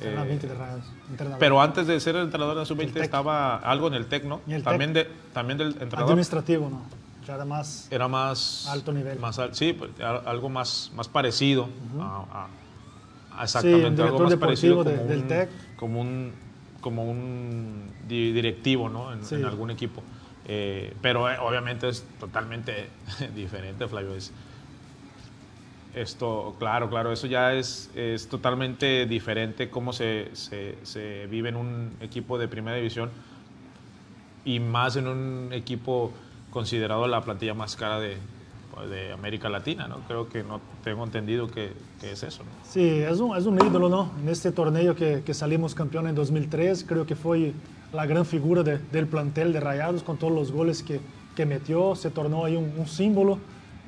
En eh, 20 de Rayados, entrenador. pero antes de ser el entrenador de la El sub-20 Tec. estaba algo en el TEC, ¿no? El También, Tec. de, también del entrenador Administrativo, ¿no? Ya era más... era más... Alto nivel. Más, sí, pues, algo más, más parecido a, a- a Sí, exactamente, algo más parecido de- del un-. Como un, como un di- directivo, ¿no? En, Sí. en algún equipo. Eh, pero eh, obviamente es totalmente diferente, Flavio. Es, esto, claro, claro, eso ya es, es totalmente diferente cómo se, se, se vive en un equipo de primera división y más en un equipo considerado la plantilla más cara de, de América Latina, ¿no? Creo que no tengo entendido que, que es eso, ¿no? Sí, es un, es un ídolo, ¿no? En este torneo que, que salimos campeón en 2003, creo que fue la gran figura de- del plantel de Rayados con todos los goles que, que metió, se tornó ahí un, un símbolo.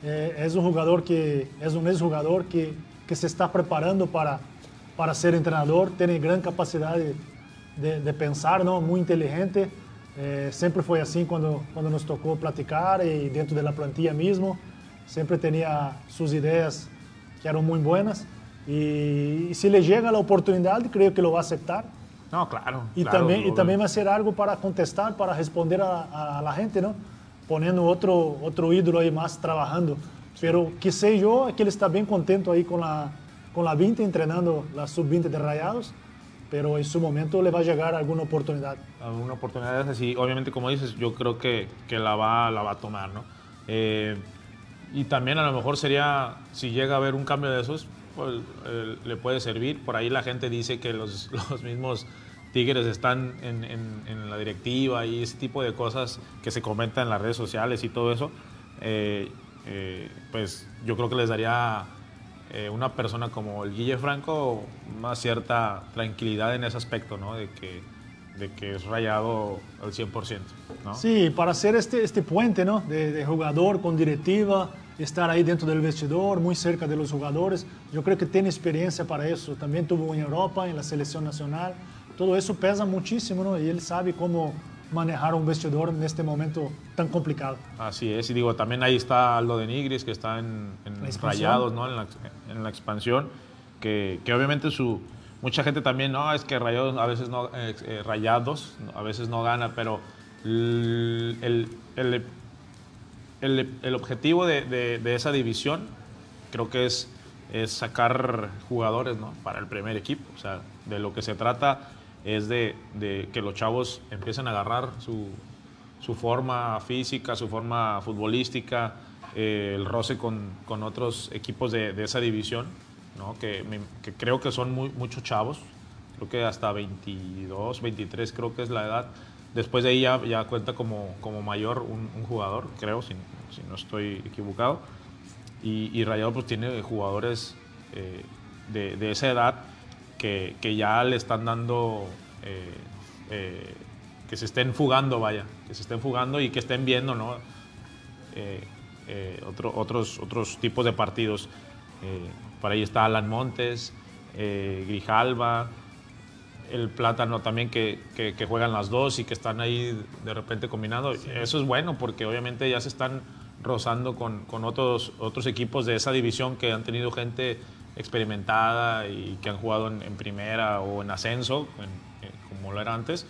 Eh, es un jugador que es un exjugador que, que se está preparando para, para ser entrenador, tiene gran capacidad de, de- de pensar, ¿no? Muy inteligente. Eh, siempre fue así cuando, cuando nos tocó platicar y dentro de la plantilla mismo. Siempre tenía sus ideas que eran muy buenas. Y, si le llega la oportunidad, creo que lo va a aceptar. No, claro. Y, claro, también, y va a ser algo para contestar, para responder a, a la gente, ¿no? Poniendo otro, otro ídolo ahí más trabajando. Pero que sé yo que él está bien contento ahí con la, con la 20, entrenando la sub-20 de Rayados. Pero en su momento le va a llegar alguna oportunidad. alguna oportunidad así. Obviamente, como dices, yo creo que, que la, va, la va a tomar, ¿no? Eh, y también a lo mejor sería, si llega a haber un cambio de esos, pues, eh, le puede servir. Por ahí la gente dice que los, los mismos Tigres están en, en- en la directiva y ese tipo de cosas que se comentan en las redes sociales y todo eso. eh, eh, pues yo creo que les daría eh, una persona como el Guille Franco una cierta tranquilidad en ese aspecto, ¿no? De que, de que es rayado al 100%, ¿no? Sí, para hacer este, este puente ¿no? de, de jugador con directiva, estar ahí dentro del vestidor, muy cerca de los jugadores, yo creo que tiene experiencia para eso. También tuvo en Europa, en la selección nacional. Todo eso pesa muchísimo ¿no? y él sabe cómo manejar un vestidor en este momento tan complicado. Así es, y digo, también ahí está Aldo de Nigris, que está en. Rayados, ¿no? En la, en la expansión, que, que obviamente su... Mucha gente también, no, es que Rayados a veces no, eh, eh, Rayados a veces no gana, pero el, el, el, el- el objetivo de, de- de esa división creo que es, es sacar jugadores ¿no? para el primer equipo. O sea, de lo que se trata es de, de que los chavos empiecen a agarrar su, su forma física, su forma futbolística, eh, el roce con, con otros equipos de, de esa división, ¿no? que, que creo que son muy, muchos chavos, creo que hasta 22, 23 creo que es la edad. Después de ahí ya, cuenta como, como mayor un, jugador, creo, si, si no estoy equivocado. Y, y Rayado pues tiene jugadores eh, de, de esa edad que, que ya le están dando, eh, eh, que se estén fugando, vaya, que se estén fugando y que estén viendo, ¿no? Eh, otro- otros, otros tipos de partidos. Por ahí está Alan Montes, Grijalva, el Plátano también que, que- que juegan las dos y que están ahí de repente combinando. Eso es bueno porque obviamente ya se están rozando con, con otros, otros equipos de esa división que han tenido gente experimentada y que han jugado en, en primera o en ascenso, en- eh, como lo era antes,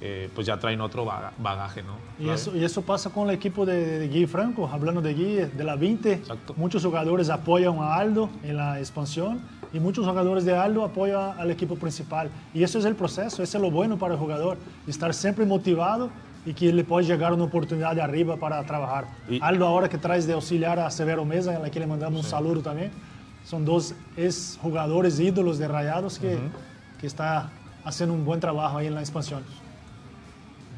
eh, pues ya traen otro baga- bagaje, ¿no? Y eso, y eso pasa con el equipo de, de Gui Franco, hablando de Gui, de la 20. Exacto. Muchos jugadores apoyan a Aldo en la expansión y muchos jugadores de Aldo apoyan al equipo principal. Y eso es el proceso, eso es lo bueno para el jugador, estar siempre motivado y que le puede llegar una oportunidad de arriba para trabajar. Y- Aldo ahora que traes de auxiliar a Severo Mesa, a la que le mandamos un saludo también. Son dos ex jugadores ídolos de Rayados que, que está haciendo un buen trabajo ahí en la expansión.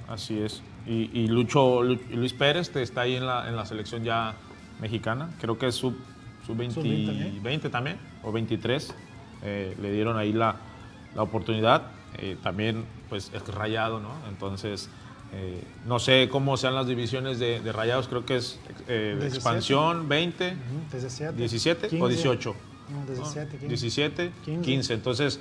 Así es. Y, y Lucho, Lu- Luis Pérez te está ahí en la, en la selección ya mexicana. Creo que es sub, sub 20, Sub-20 también. 20 también, o 23. Eh, le dieron ahí la, la oportunidad. Eh, también, pues, es rayado, ¿no? Entonces, eh, no sé cómo sean las divisiones de, de rayados. Creo que es eh, 17. expansión 20, 17, 17 o 15. 18. No, 17, 15. 17, 15. 15. Entonces,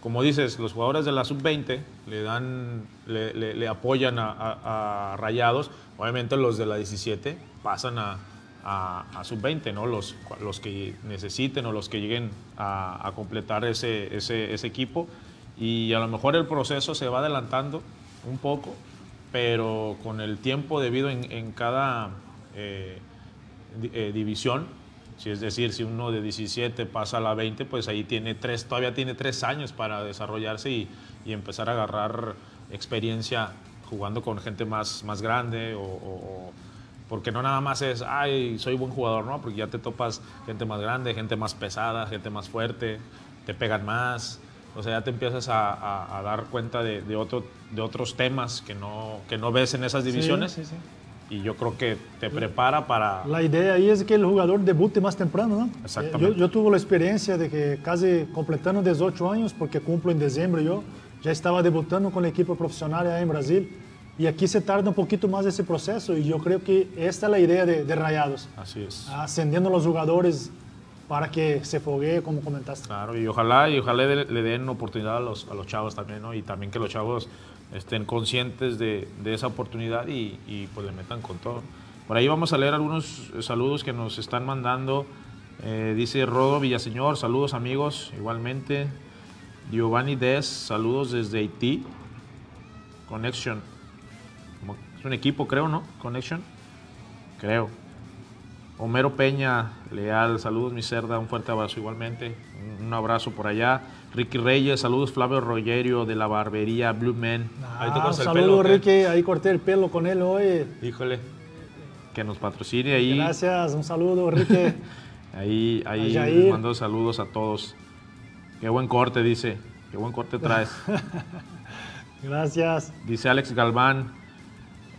como dices, los jugadores de la sub-20 le dan, le, le- le apoyan a, a- a Rayados. Obviamente los de la 17 pasan a, a- a sub-20, ¿no? Los, los que necesiten o los que lleguen a, a completar ese, ese, ese equipo. Y a lo mejor el proceso se va adelantando un poco, pero con el tiempo debido en, cada eh, eh, división, si es decir, si uno de 17 pasa a la 20, pues ahí tiene tres, todavía tiene tres años para desarrollarse y, empezar a agarrar experiencia jugando con gente más, más grande o- porque no nada más es, ay, soy buen jugador, ¿no? Porque ya te topas gente más grande, gente más pesada, gente más fuerte, te pegan más, o sea, ya te empiezas a, a- a dar cuenta de, de otro, de otros temas que no, que no ves en esas divisiones Sí, sí, sí. y yo creo que te prepara para... La idea ahí es que el jugador debute más temprano, ¿no? Exactamente. Yo, yo tuve la experiencia de que casi completando 18 años, porque cumplo en diciembre yo, ya estaba debutando con el equipo profesional en Brasil. Y aquí se tarda un poquito más ese proceso y yo creo que esta es la idea de, de Rayados, Así es. ascendiendo a los jugadores para que se foguee, como comentaste. Claro, y ojalá, y ojalá le, le den oportunidad a los, a los chavos también, ¿no? Y también que los chavos estén conscientes de, de esa oportunidad y, pues le metan con todo. Por ahí vamos a leer algunos eh, saludos que nos están mandando. Eh, dice Rodo Villaseñor, saludos amigos, igualmente. Giovanni Des, saludos desde Haití. Connection. Es un equipo, creo, ¿no? Connection. Creo. Homero Peña, leal, saludos mi cerda, un fuerte abrazo igualmente, un, abrazo por allá. Ricky Reyes, saludos Flavio Rogerio de la barbería Blue Man. Ahí te Ah, el saludo, pelo. Ricky, ahí corté el pelo con él hoy. Híjole, que nos patrocine ahí. Gracias, un saludo, Ricky. Ahí, ahí les mando saludos a todos. Qué buen corte, dice. Qué buen corte traes. Gracias. Dice Alex Galván,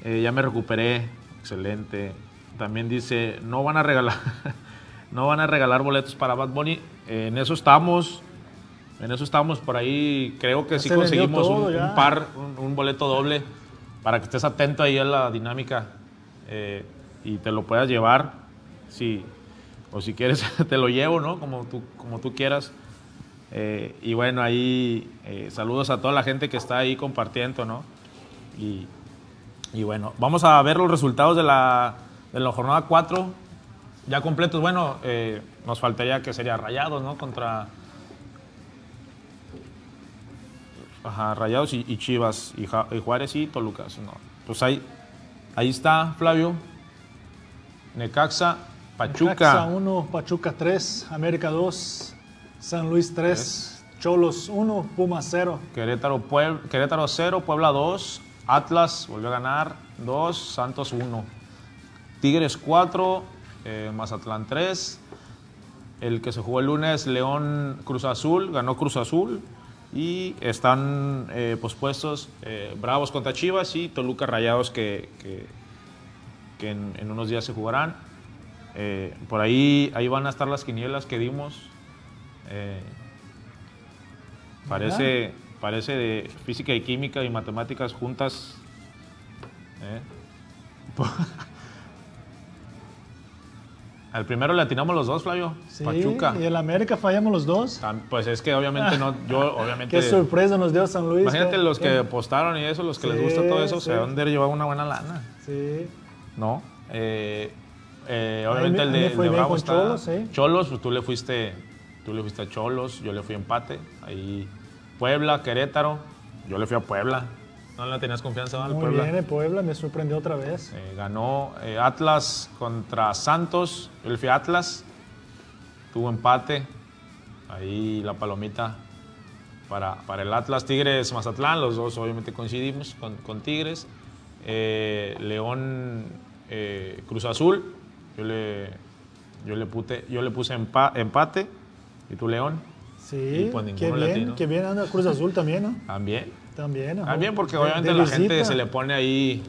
eh, ya me recuperé, excelente. También dice, no van a regalar, no van a regalar boletos para Bad Bunny. Eh, en eso estamos, en eso estamos por ahí. Creo que Ya sí conseguimos todo un, par, un, un boleto doble para que estés atento ahí a la dinámica eh, y te lo puedas llevar. Sí, o si quieres te lo llevo, ¿no? Como tú, como tú quieras. Eh, y bueno, ahí eh, saludos a toda la gente que está ahí compartiendo, ¿no? Y, y bueno, vamos a ver los resultados de la, de la jornada 4, ya completos. Bueno, eh, nos faltaría que sería Rayados, ¿no? Contra ajá, Rayados y, y Chivas, y, Ja- y Juárez y Toluca. ¿no? Pues ahí, ahí está, Flavio. Necaxa, Pachuca. Necaxa 1, Pachuca 3, América 2, San Luis 3, Cholos 1, Pumas 0. Querétaro, Pueb- Querétaro 0, Puebla 2, Atlas volvió a ganar 2, Santos 1. Tigres 4, eh, Mazatlán 3. El que se jugó el lunes, León Cruz Azul, ganó Cruz Azul. Y están eh, pospuestos eh, Bravos contra Chivas y Toluca Rayados que, que- que en, en unos días se jugarán. Por ahí, ahí van a estar las quinielas que dimos. Parece, parece de física y química y matemáticas juntas. ¿eh? Al primero le atinamos los dos, Flavio. Sí, Pachuca. y el América fallamos los dos. Pues es que obviamente no, yo obviamente... Qué sorpresa nos dio San Luis. Imagínate que- los que apostaron y eso, los que les gusta todo eso, se sí. van de llevar una buena lana, Sí, ¿no? Eh, eh, A obviamente me- el a de, el Bravo está... Cholos, sí. Cholos, pues tú le fuiste, tú le fuiste a Cholos, yo le fui a empate. Ahí Puebla, Querétaro, yo le fui a Puebla. No le tenías confianza al muy Puebla. bien, el Puebla me sorprendió otra vez. Eh, ganó eh, Atlas contra Santos. Le fui Atlas. Tuvo empate. Ahí la palomita para, para el Atlas. Tigres Mazatlán. Los dos obviamente coincidimos con, con Tigres. eh, León Cruz Azul. Yo le, yo le, pute- yo le puse empa- empate. ¿Y tú, León? Sí, Y pues qué bien, qué bien anda Cruz Azul también, ¿no? También. También. ajá. También porque obviamente de la gente visita. se le pone ahí,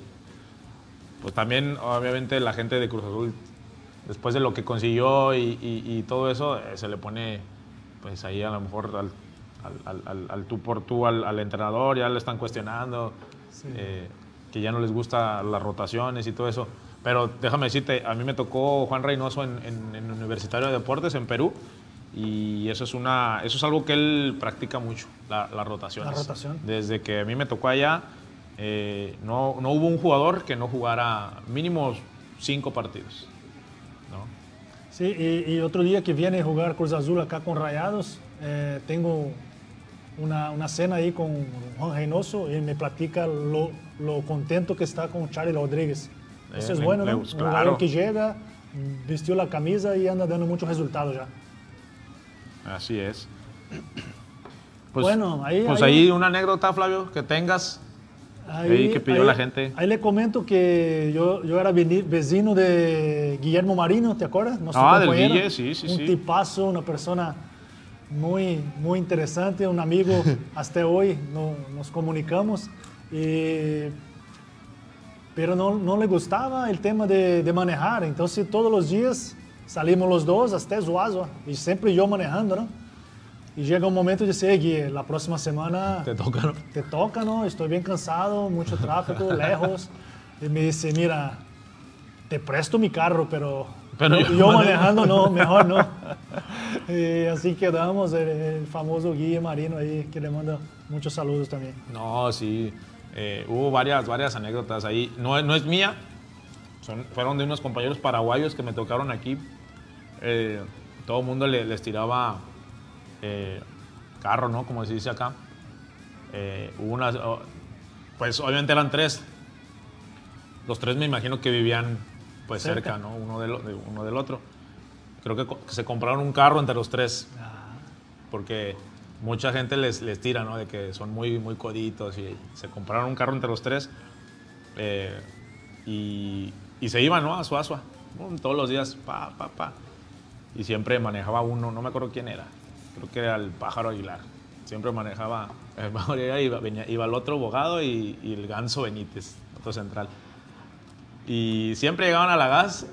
pues también obviamente la gente de Cruz Azul, después de lo que consiguió y, y- y todo eso, eh, se le pone pues ahí a lo mejor al, al- al- al- al tú por tú al, entrenador, ya le están cuestionando, eh, que ya no les gusta las rotaciones y todo eso. Pero déjame decirte, a mí me tocó Juan Reynoso en, en- en Universitario de Deportes en Perú. Y eso es, una, eso es algo que él practica mucho, la, las rotaciones. La rotación. Desde que a mí me tocó allá, eh, no, no hubo un jugador que no jugara mínimo cinco partidos. ¿no? Sí, y, y otro día que viene a jugar Cruz Azul acá con Rayados, eh, tengo una, una cena ahí con Juan Reynoso y me platica lo, lo contento que está con Charlie Rodríguez. Eso Eh, es bueno, ¿no? gusta, Un jugador claro. que llega, vistió la camisa y anda dando muchos resultados ya. Así es. Pues, Bueno, ahí- pues ahí- ahí una anécdota, Flavio, que tengas. Ahí que pidió la gente. Ahí le comento que yo, yo era vecino de Guillermo Marino, ¿te acuerdas? Nuestro Ah, del. Guille, sí, sí, Un sí. tipazo, una persona muy, muy interesante, un amigo. hasta hoy no- nos comunicamos. Y- pero no, no le gustaba el tema de, de manejar. Entonces todos los días salimos los dos hasta Zuazua. Y siempre yo manejando, ¿no? Y llega un momento de decir, Gui, la próxima semana Te toca, ¿no? te toca, ¿no? Estoy bien cansado, mucho tráfico, lejos. Y me dice, mira, te presto mi carro, pero, Pero yo, yo yo manejo". manejando no, mejor no. Y así quedamos, el, el famoso Guille Marino ahí, que le manda muchos saludos también. No, sí. eh, hubo varias, varias anécdotas ahí. No, no es mía. Son, fueron de unos compañeros paraguayos que me tocaron aquí. Eh, todo el mundo le- les tiraba eh, carro, ¿no? Como se dice acá. Eh, hubo unas, oh, pues obviamente eran tres. Los tres me imagino que vivían pues Cerca. cerca, ¿no? Uno del, de uno del otro. Creo que, se compraron un carro entre los tres porque mucha gente les, les tira, ¿no? De que son muy, muy coditos y se compraron un carro entre los tres eh, y, y se iban, ¿no? A Suazua, todos los días, pa, pa, pa. Y siempre manejaba uno, no me acuerdo quién era, creo que era el Pájaro Aguilar. Siempre manejaba, el Pájaro Aguilar iba, venía- iba el otro abogado y, y el Ganso Benítez, otro central. Y siempre llegaban a la gas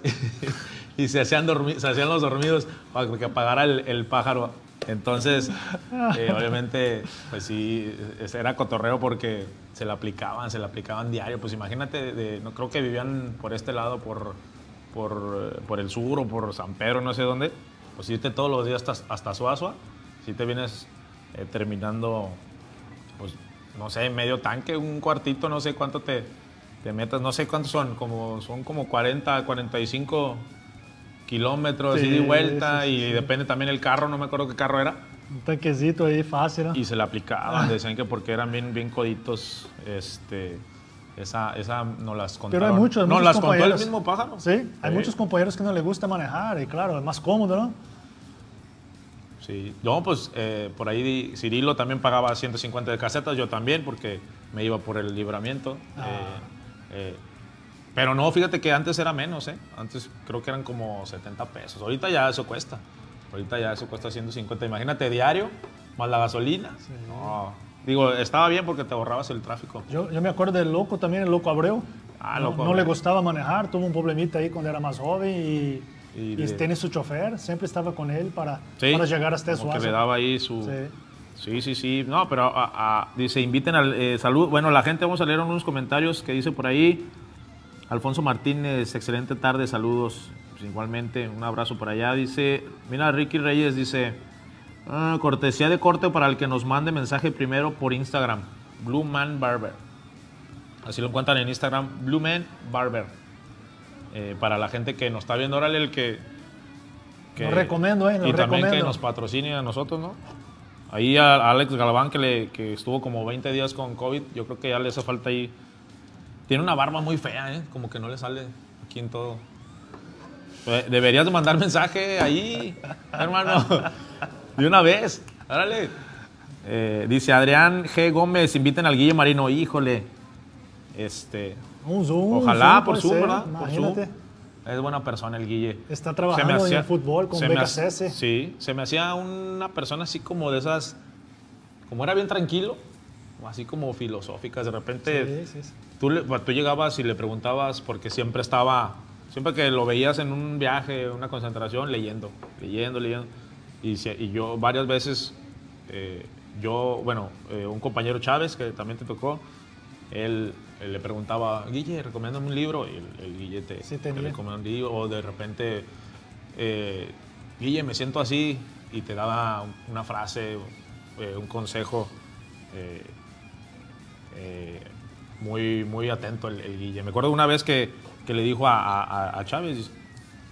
y se hacían, dormi- se hacían los dormidos para que apagara el, el pájaro. Entonces, eh, obviamente, pues sí, era cotorreo porque se le aplicaban, se le aplicaban diario. Pues imagínate, de- no creo que vivían por este lado, por, por, eh, por el sur o por San Pedro, no sé dónde. Pues irte todos los días hasta, hasta Suazua, si te vienes eh, terminando, pues, no sé, medio tanque, un cuartito, no sé cuánto te, te metas, no sé cuántos son, como, son como 40, 45 kilómetros Sí, ida y vuelta, sí, sí, y depende también el carro, no me acuerdo qué carro era, Un tanquecito ahí fácil, ¿no? y se le aplicaban, decían que porque eran bien, bien coditos, este, esa, esa no las contaron. Pero hay muchos, No, muchos las contó el compañeros. mismo pájaro. Sí, hay Sí. muchos compañeros que no les gusta manejar y claro, es más cómodo, ¿no? Sí, no, pues eh, por ahí Cirilo también pagaba 150 de casetas, yo también, porque me iba por el libramiento. Ah. eh, eh, pero no, fíjate que antes era menos, ¿eh? Antes creo que eran como 70 pesos. Ahorita ya eso cuesta. Ahorita ya eso cuesta 150. Imagínate diario, más la gasolina. No, digo, estaba bien porque te ahorrabas el tráfico. Yo, yo me acuerdo del loco también, el loco Abreu. Ah, no, Loco no le Abreu. gustaba manejar, tuvo un problemita ahí cuando era más joven y, Y y le- tiene su chofer, siempre estaba con él para, Sí, para llegar hasta Suazo. que le daba ahí su... Sí. Sí, sí, sí. No, pero a- a- dice, inviten al eh, salud. Bueno, la gente, vamos a leer unos comentarios que dice por ahí. Alfonso Martínez, excelente tarde, saludos. Pues igualmente, un abrazo por allá. Dice, mira, Ricky Reyes dice, "Ah, cortesía de corte para el que nos mande mensaje primero por Instagram. Blue Man Barber. Así lo encuentran en Instagram, Blue Man Barber. Eh, para la gente que nos está viendo, órale, el que... Recomiendo, eh, y también que nos patrocine a nosotros, ¿no? Ahí a Alex Galván, que, le, que estuvo como 20 días con COVID, yo creo que ya le hace falta ahí. Tiene una barba muy fea, ¿eh? Como que no le sale aquí en todo. Eh, Deberías de mandar mensaje ahí, hermano. De una vez. Órale. Eh, dice Adrián G. Gómez, inviten al Guille Marino. Híjole. Este. Un Zoom. Ojalá Zoom por Zoom, ser, ¿verdad? Por Zoom. Imagínate. Es buena persona el Guille. Está trabajando en el fútbol con se me becas hace- S. Sí, se me hacía una persona así como de esas, como era bien tranquilo, así como filosóficas. De repente Sí, sí, sí. Tú, le- tú llegabas y le preguntabas, porque siempre estaba, siempre que lo veías en un viaje, una concentración, leyendo, leyendo, leyendo. Y, se- y yo varias veces, eh, yo, bueno, eh, un compañero Chávez, que también te tocó, él, él le preguntaba, Guille, recomiéndame un libro, y el, el Guille te, Sí, te recomendaba un libro, o de repente, eh, Guille, me siento así, y te daba una frase, eh, un consejo. eh, eh, muy, muy atento el, el Guille. Me acuerdo una vez que, que le dijo a, a- a Chávez,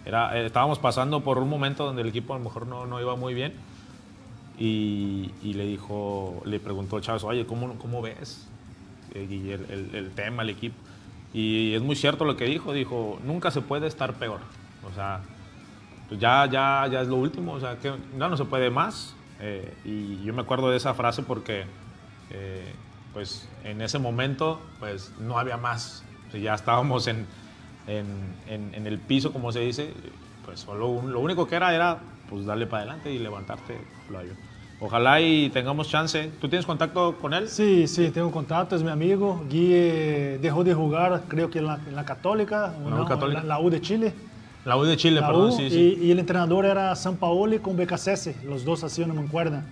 era, eh, estábamos pasando por un momento donde el equipo a lo mejor no, no iba muy bien y, y le dijo, le preguntó Chávez, oye, ¿cómo, cómo ves eh, el, el- el tema, el equipo? Y es muy cierto lo que dijo, dijo, nunca se puede estar peor. O sea, pues ya, ya, ya es lo último, o sea, que ya no se puede más. Eh, y yo me acuerdo de esa frase porque, eh, pues, en ese momento, pues, no había más. O sea, ya estábamos en, en, en- en el piso, como se dice, pues, solo un- lo único que era era, pues, darle para adelante y levantarte. Flavio. Ojalá y tengamos chance. ¿Tú tienes contacto con él? Sí, sí, tengo contacto, es mi amigo. Guille dejó de jugar, creo que en la, en la Católica, o La U no, Católica. La, la U de Chile. La U de Chile, La perdón, U, sí, y, sí. y el entrenador era San Paoli con BKSS, los dos hacían una mancuerna.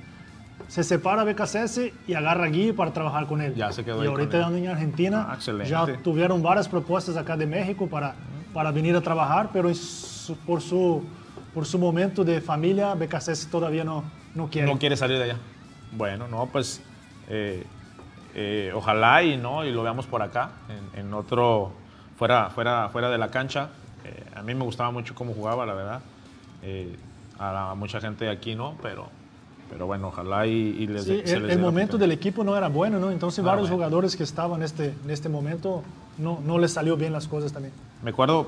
Se separa BKSS y agarra a Guille para trabajar con él. Ya se quedó Y ahorita él. en Argentina Ah, ya tuvieron varias propuestas acá de México para, para venir a trabajar, pero su- por, su, por su momento de familia, BKSS todavía no, no quiere. No quiere salir de allá. Bueno, no, pues eh, eh, ojalá y no y lo veamos por acá, en, en otro, fuera, fuera, fuera de la cancha. Eh, a mí me gustaba mucho cómo jugaba, la verdad. A, la- a mucha gente aquí no, pero, pero bueno, ojalá y, y les Sí, se el, les el momento del equipo no era bueno, ¿no? Entonces varios bueno. jugadores que estaban en este, en este momento no, no les salió bien las cosas también. Me acuerdo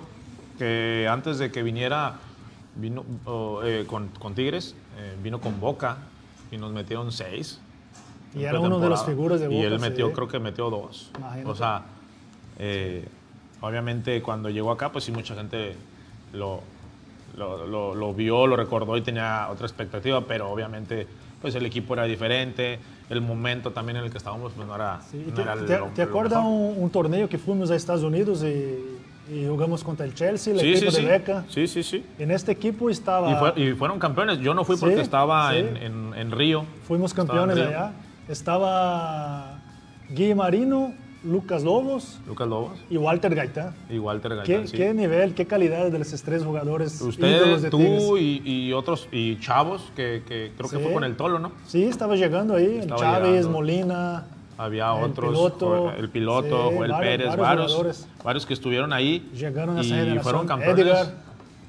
que antes de que viniera, vino oh, eh, con, con Tigres, eh, vino con Boca y nos metieron seis. Y era uno de las pretemporada. figuras de Y Boca, él metió, sí. creo que metió dos. Imagínate. O sea, eh, obviamente cuando llegó acá, pues sí, mucha gente lo, lo, lo- lo vio, lo recordó y tenía otra expectativa, pero obviamente pues el equipo era diferente, el momento también en el que estábamos pues no era, Sí, no te, era te- lo- te acuerdas un, un torneo que fuimos a Estados Unidos y, y jugamos contra el Chelsea, el Sí, equipo sí, de sí. Beca? Sí, sí, sí. En este equipo estaba, Y, fue- y fueron campeones. Yo no fui porque estaba en, en- en Río. fuimos Estaba en campeones Río. allá. Estaba Guille Marino, Lucas Lobos Lucas Lobos y Walter Gaitán. y Walter ¿Qué, Gaitán. sí. qué nivel, qué calidad de los tres jugadores ídolos Usted, de tú y, y otros, y chavos, que, que creo que Sí. fue con el Tolo, ¿no? Sí, estaba llegando ahí, Estaba Chávez, llegando. Molina. Había El otros, piloto. El piloto, Sí, Joel varios- Pérez, varios varios, varios que estuvieron ahí Llegaron a y esa generación. fueron campeones. Edgar.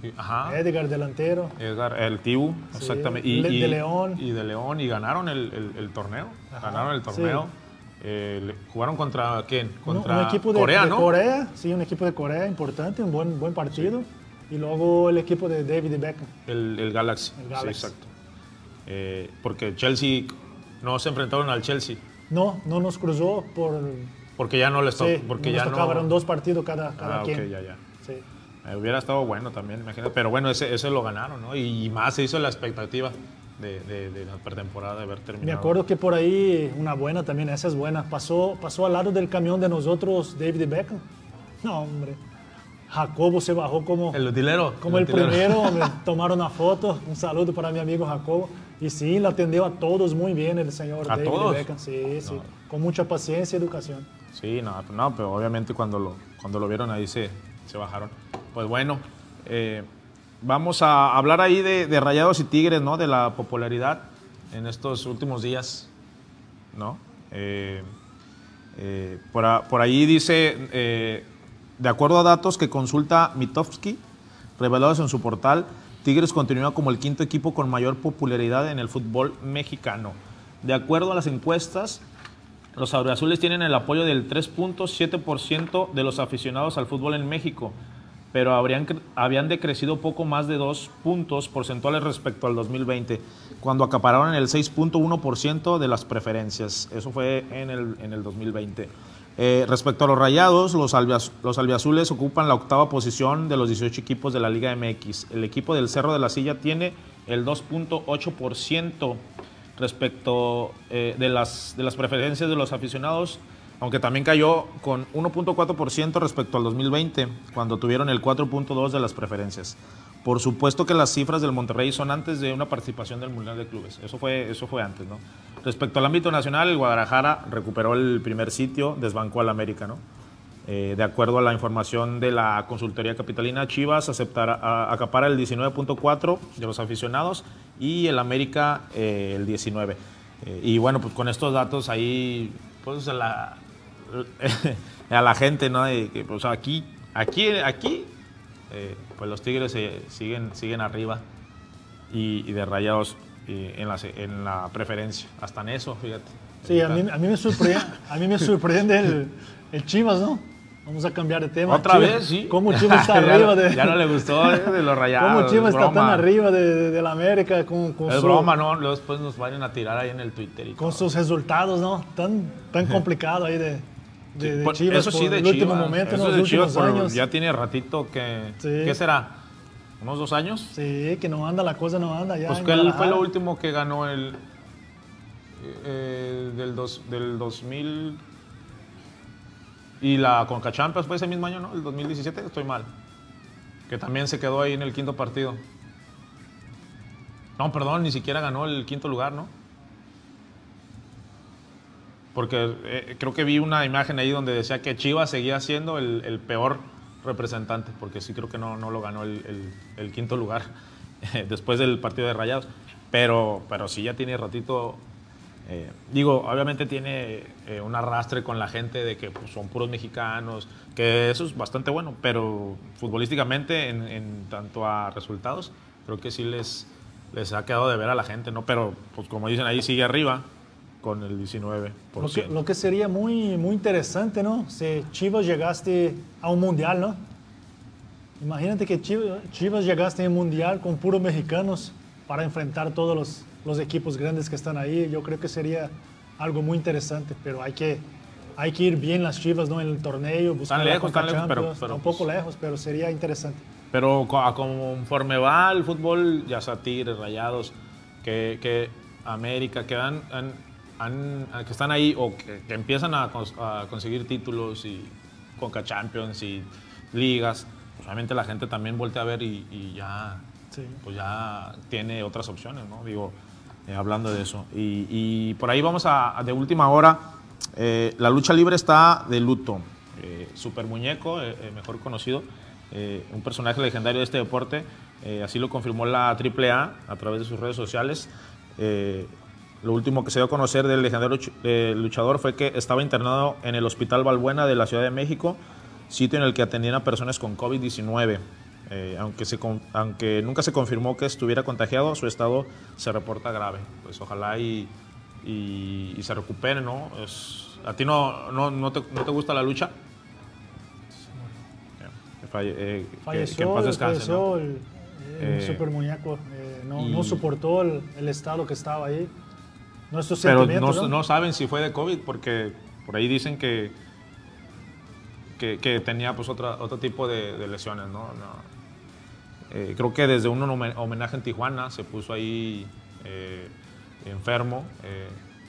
Y- Ajá. Edgar delantero. Edgar, el Tibu, Sí, exactamente. Y, de- y- de León. Y de León, y ganaron el, el- el torneo. Ganaron el torneo. sí. Eh, ¿Jugaron contra quién? Contra un equipo de Corea, de ¿no? Corea, sí, un equipo de Corea importante, un buen, buen partido. Y luego el equipo de David Beckham. El, el Galaxy. El Galaxy. Sí, exacto. Eh, porque Chelsea, no se enfrentaron al Chelsea. No, no nos cruzó por... Porque ya no les tocó. Sí, porque no ya nos tocaba, no. dos partidos cada, cada Ah, quien. ya, ya. Sí. Eh, hubiera estado bueno también, imagínate. Pero bueno, ese, ese lo ganaron, ¿no? Y, más se hizo la expectativa de, de- de la pretemporada, de haber terminado. Me acuerdo que por ahí, una buena también, esa es buena, pasó, pasó al lado del camión de nosotros David Beckham. No, hombre. Jacobo se bajó como... El utilero. Como el utilero. primero, me tomaron una foto, un saludo para mi amigo Jacobo. Y sí, le atendió a todos muy bien el señor ¿A David todos? Beckham. Sí, sí, con mucha paciencia y educación. Sí, no, no, pero obviamente cuando lo, cuando lo vieron ahí se, se bajaron. Pues bueno, eh, vamos a hablar ahí de, Rayados y Tigres, ¿no? De la popularidad en estos últimos días, ¿no? Eh, eh, por ahí dice, eh, de acuerdo a datos que consulta Mitofsky, revelados en su portal, Tigres continúa como el quinto equipo con mayor popularidad en el fútbol mexicano. De acuerdo a las encuestas, los azules tienen el apoyo del 3.7% de los aficionados al fútbol en México, pero habrían, habían decrecido poco más de dos puntos porcentuales respecto al 2020, cuando acapararon el 6.1% de las preferencias. Eso fue en el, en el 2020. Eh, respecto a los rayados, los, albiaz- los albiazules ocupan la octava posición de los 18 equipos de la Liga MX. El equipo del Cerro de la Silla tiene el 2.8% respecto eh, de, las, de las preferencias de los aficionados, aunque también cayó con 1.4% respecto al 2020, cuando tuvieron el 4.2% de las preferencias. Por supuesto que las cifras del Monterrey son antes de una participación del Mundial de Clubes. Eso fue, eso fue antes, ¿no? Respecto al ámbito nacional, el Guadalajara recuperó el primer sitio, desbancó al América, ¿no? Eh, de acuerdo a la información de la consultoría capitalina, Chivas aceptará, acapara el 19.4 de los aficionados y el América eh, el 19. Eh, y bueno, pues con estos datos ahí, pues la, a la gente, ¿no? De que, pues aquí, aquí, aquí, eh, pues los Tigres eh, siguen, siguen arriba y, y de rayados eh, en, la, en la preferencia. Hasta en eso, fíjate. Sí, a mí, a mí me sorprende, a mí me sorprende el, el Chivas, ¿no? Vamos a cambiar de tema. Otra Chivas- vez, sí. ¿Cómo Chivas está arriba de... Ya no le gustó eh, de los rayados. ¿Cómo Chivas es está tan arriba de, de- de la América con, con, Es su- broma, ¿no? Luego después nos vayan a tirar ahí en el Twitter. Y con todo. sus resultados, ¿no? Tan, tan complicado ahí de, de, de Por- Chivas eso sí, de el Chivas. último momento, eso en de Chivas años. ya tiene ratito que... Sí. ¿Qué será? ¿Unos dos años? Sí, que no anda, la cosa no anda ya Pues que él fue lo último que ganó el... eh, del, dos, del 2000... Y la Conca Champions fue ese mismo año, ¿no? El 2017, estoy mal. Que también se quedó ahí en el quinto partido. No, perdón, ni siquiera ganó el quinto lugar, ¿no? Porque eh, creo que vi una imagen ahí donde decía que Chivas seguía siendo el, el peor representante, porque sí creo que no, no lo ganó el, el- el quinto lugar después del partido de Rayados. Pero, pero sí ya tiene ratito. eh, digo, obviamente tiene eh, un arrastre con la gente de que pues, son puros mexicanos, que eso es bastante bueno, pero futbolísticamente, en, en tanto a resultados, creo que sí les, les ha quedado de ver a la gente, ¿no? Pero, pues como dicen ahí, sigue arriba con el 19%. Lo que, lo que sería muy, muy interesante, ¿no? Si Chivas llegaste a un mundial, ¿no? Imagínate que Chivas, Chivas llegaste a un mundial con puros mexicanos para enfrentar todos los, los equipos grandes que están ahí. Yo creo que sería algo muy interesante, pero hay que, hay que ir bien las Chivas, ¿no? En el torneo, buscar la lejos, están lejos, pero- pero, un poco pues- lejos, pero sería interesante. Pero conforme va el fútbol, ya sea Tigres, Rayados, que, que América, que, han, han- han- que están ahí o que, que empiezan a, cons- a conseguir títulos y Conca Champions y ligas, pues obviamente la gente también voltea a ver y, y ya, Sí. pues ya tiene otras opciones, ¿no? Digo, eh, hablando de eso. Y, y por ahí vamos a, a de última hora. eh, la lucha libre está de luto. Eh, Super Muñeco, eh, eh, mejor conocido, eh, un personaje legendario de este deporte, así lo confirmó la AAA a través de sus redes sociales. Lo último que se dio a conocer del legendario ch- luchador fue que estaba internado en el Hospital Balbuena de la Ciudad de México, sitio en el que atendían a personas con COVID-19. Eh, aunque, se aunque nunca se confirmó que estuviera contagiado, su estado se reporta grave. Pues ojalá y, y- y se recupere, ¿no? Es- ¿A ti no, no, no te, no te gusta la lucha? Que falle- eh, que- que, Falleció, en paz descanse, falleció el, el Eh, super muñeco. eh, no, y- no soportó el, el estado que estaba ahí. Nuestros Pero no, ¿no? no saben si fue de COVID porque por ahí dicen que, que, que tenía pues otra, otro tipo de, de lesiones, ¿no? No. Eh, creo que desde un homen- homenaje en Tijuana se puso ahí eh, enfermo eh,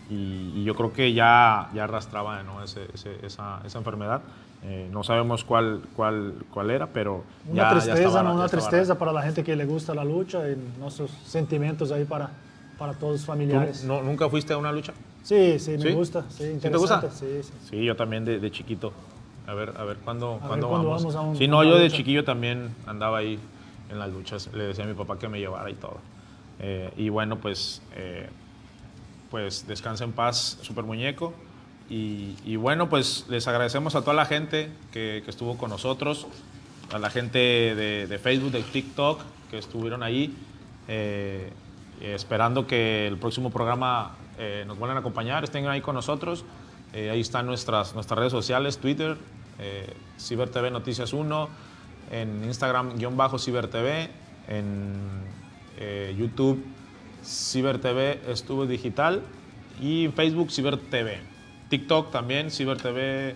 y, y yo creo que ya, ya arrastraba ¿no? Ese- ese- esa, esa enfermedad. Eh, no sabemos cuál, cuál, cuál era, pero Una ya, ya tristeza, estaba- ¿no? ya Una tristeza para la gente que le gusta la lucha y nuestros sentimientos ahí para, para todos los ¿Tú familiares. no- ¿Nunca fuiste a una lucha? Sí, sí, me ¿Sí? gusta. Sí, ¿Sí te gusta? Sí, sí. Sí, yo también de, de chiquito. A ver, a ver cuándo, ver cuándo cuándo vamos. vamos a un- sí, a no, yo de lucha. chiquillo también andaba ahí en las luchas. Le decía a mi papá que me llevara y todo. Eh, y bueno, pues, eh, pues descansa en paz, Super Muñeco. Y, y bueno, pues les agradecemos a toda la gente que, que estuvo con nosotros, a la gente de, de Facebook, de TikTok, que estuvieron ahí, eh, esperando que el próximo programa eh, nos vuelvan a acompañar, estén ahí con nosotros. Eh, ahí están nuestras, nuestras redes sociales, Twitter, eh, CiberTV Noticias 1, en Instagram, guion bajo CiberTV, en eh, YouTube, CiberTV Estuvo Digital y en Facebook, CiberTV. TikTok también, CiberTV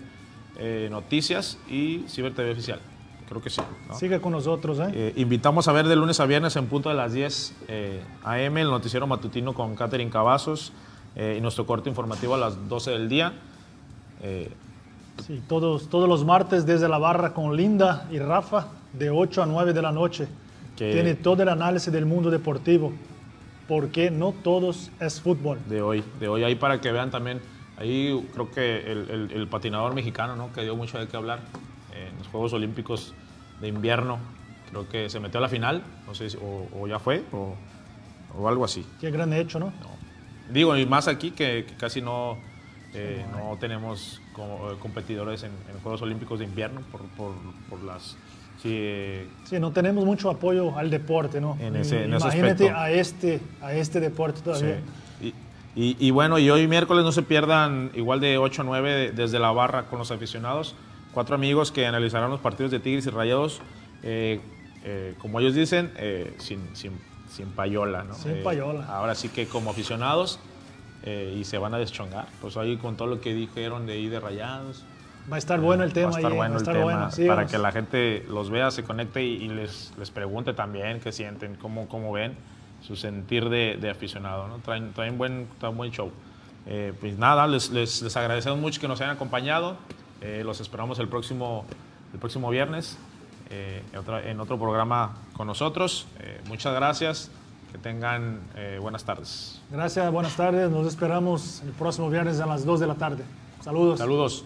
eh, Noticias y Ciber TV Oficial. Creo que sí. ¿no? Sigue con nosotros, ¿eh? Eh, invitamos a ver de lunes a viernes en punto de las 10 eh, AM el noticiero matutino con Catherine Cavazos eh, y nuestro corte informativo a las 12 del día. Eh, Sí, todos, todos los martes desde la barra con Linda y Rafa, de 8 a 9 de la noche. Que- Tiene todo el análisis del mundo deportivo, porque no todos es fútbol. de hoy, de hoy ahí para que vean también, ahí creo que el, el- el patinador mexicano, ¿no? que dio mucho de qué hablar en los Juegos Olímpicos de invierno, creo que se metió a la final, no sé si o, o ya fue o, o algo así. Qué gran hecho, ¿no? Digo, y más aquí que, que casi no, eh, no tenemos como, eh, competidores en, en Juegos Olímpicos de invierno por, por, por las... Sí, eh, Sí, no tenemos mucho apoyo al deporte, ¿no? En ese- en ese Imagínate aspecto. a este, a este deporte todavía. Sí. Y, y- y bueno, y hoy miércoles no se pierdan igual de 8 a 9 de- desde la barra con los aficionados. Cuatro amigos que analizarán los partidos de Tigres y Rayados, eh, eh, como ellos dicen, eh, sin, sin, sin payola. ¿no? Sin Eh, payola. ahora sí que como aficionados eh, y se van a deschongar. Pues ahí con todo lo que dijeron de ahí de Rayados. Va a estar bueno el tema Va a estar ahí, bueno a el estar tema bueno. para síganos. que la gente los vea, se conecte y, y les, les pregunte también qué sienten, cómo, cómo ven su sentir de, de aficionado. ¿no? Traen, traen, buen, traen buen show. Eh, pues nada, les, les, les agradecemos mucho que nos hayan acompañado. Eh, los esperamos el próximo, el próximo viernes eh, en otro programa con nosotros. Eh, muchas gracias. Que tengan buenas tardes. Gracias, buenas tardes. Nos esperamos el próximo viernes a las 2 de la tarde. Saludos. Saludos.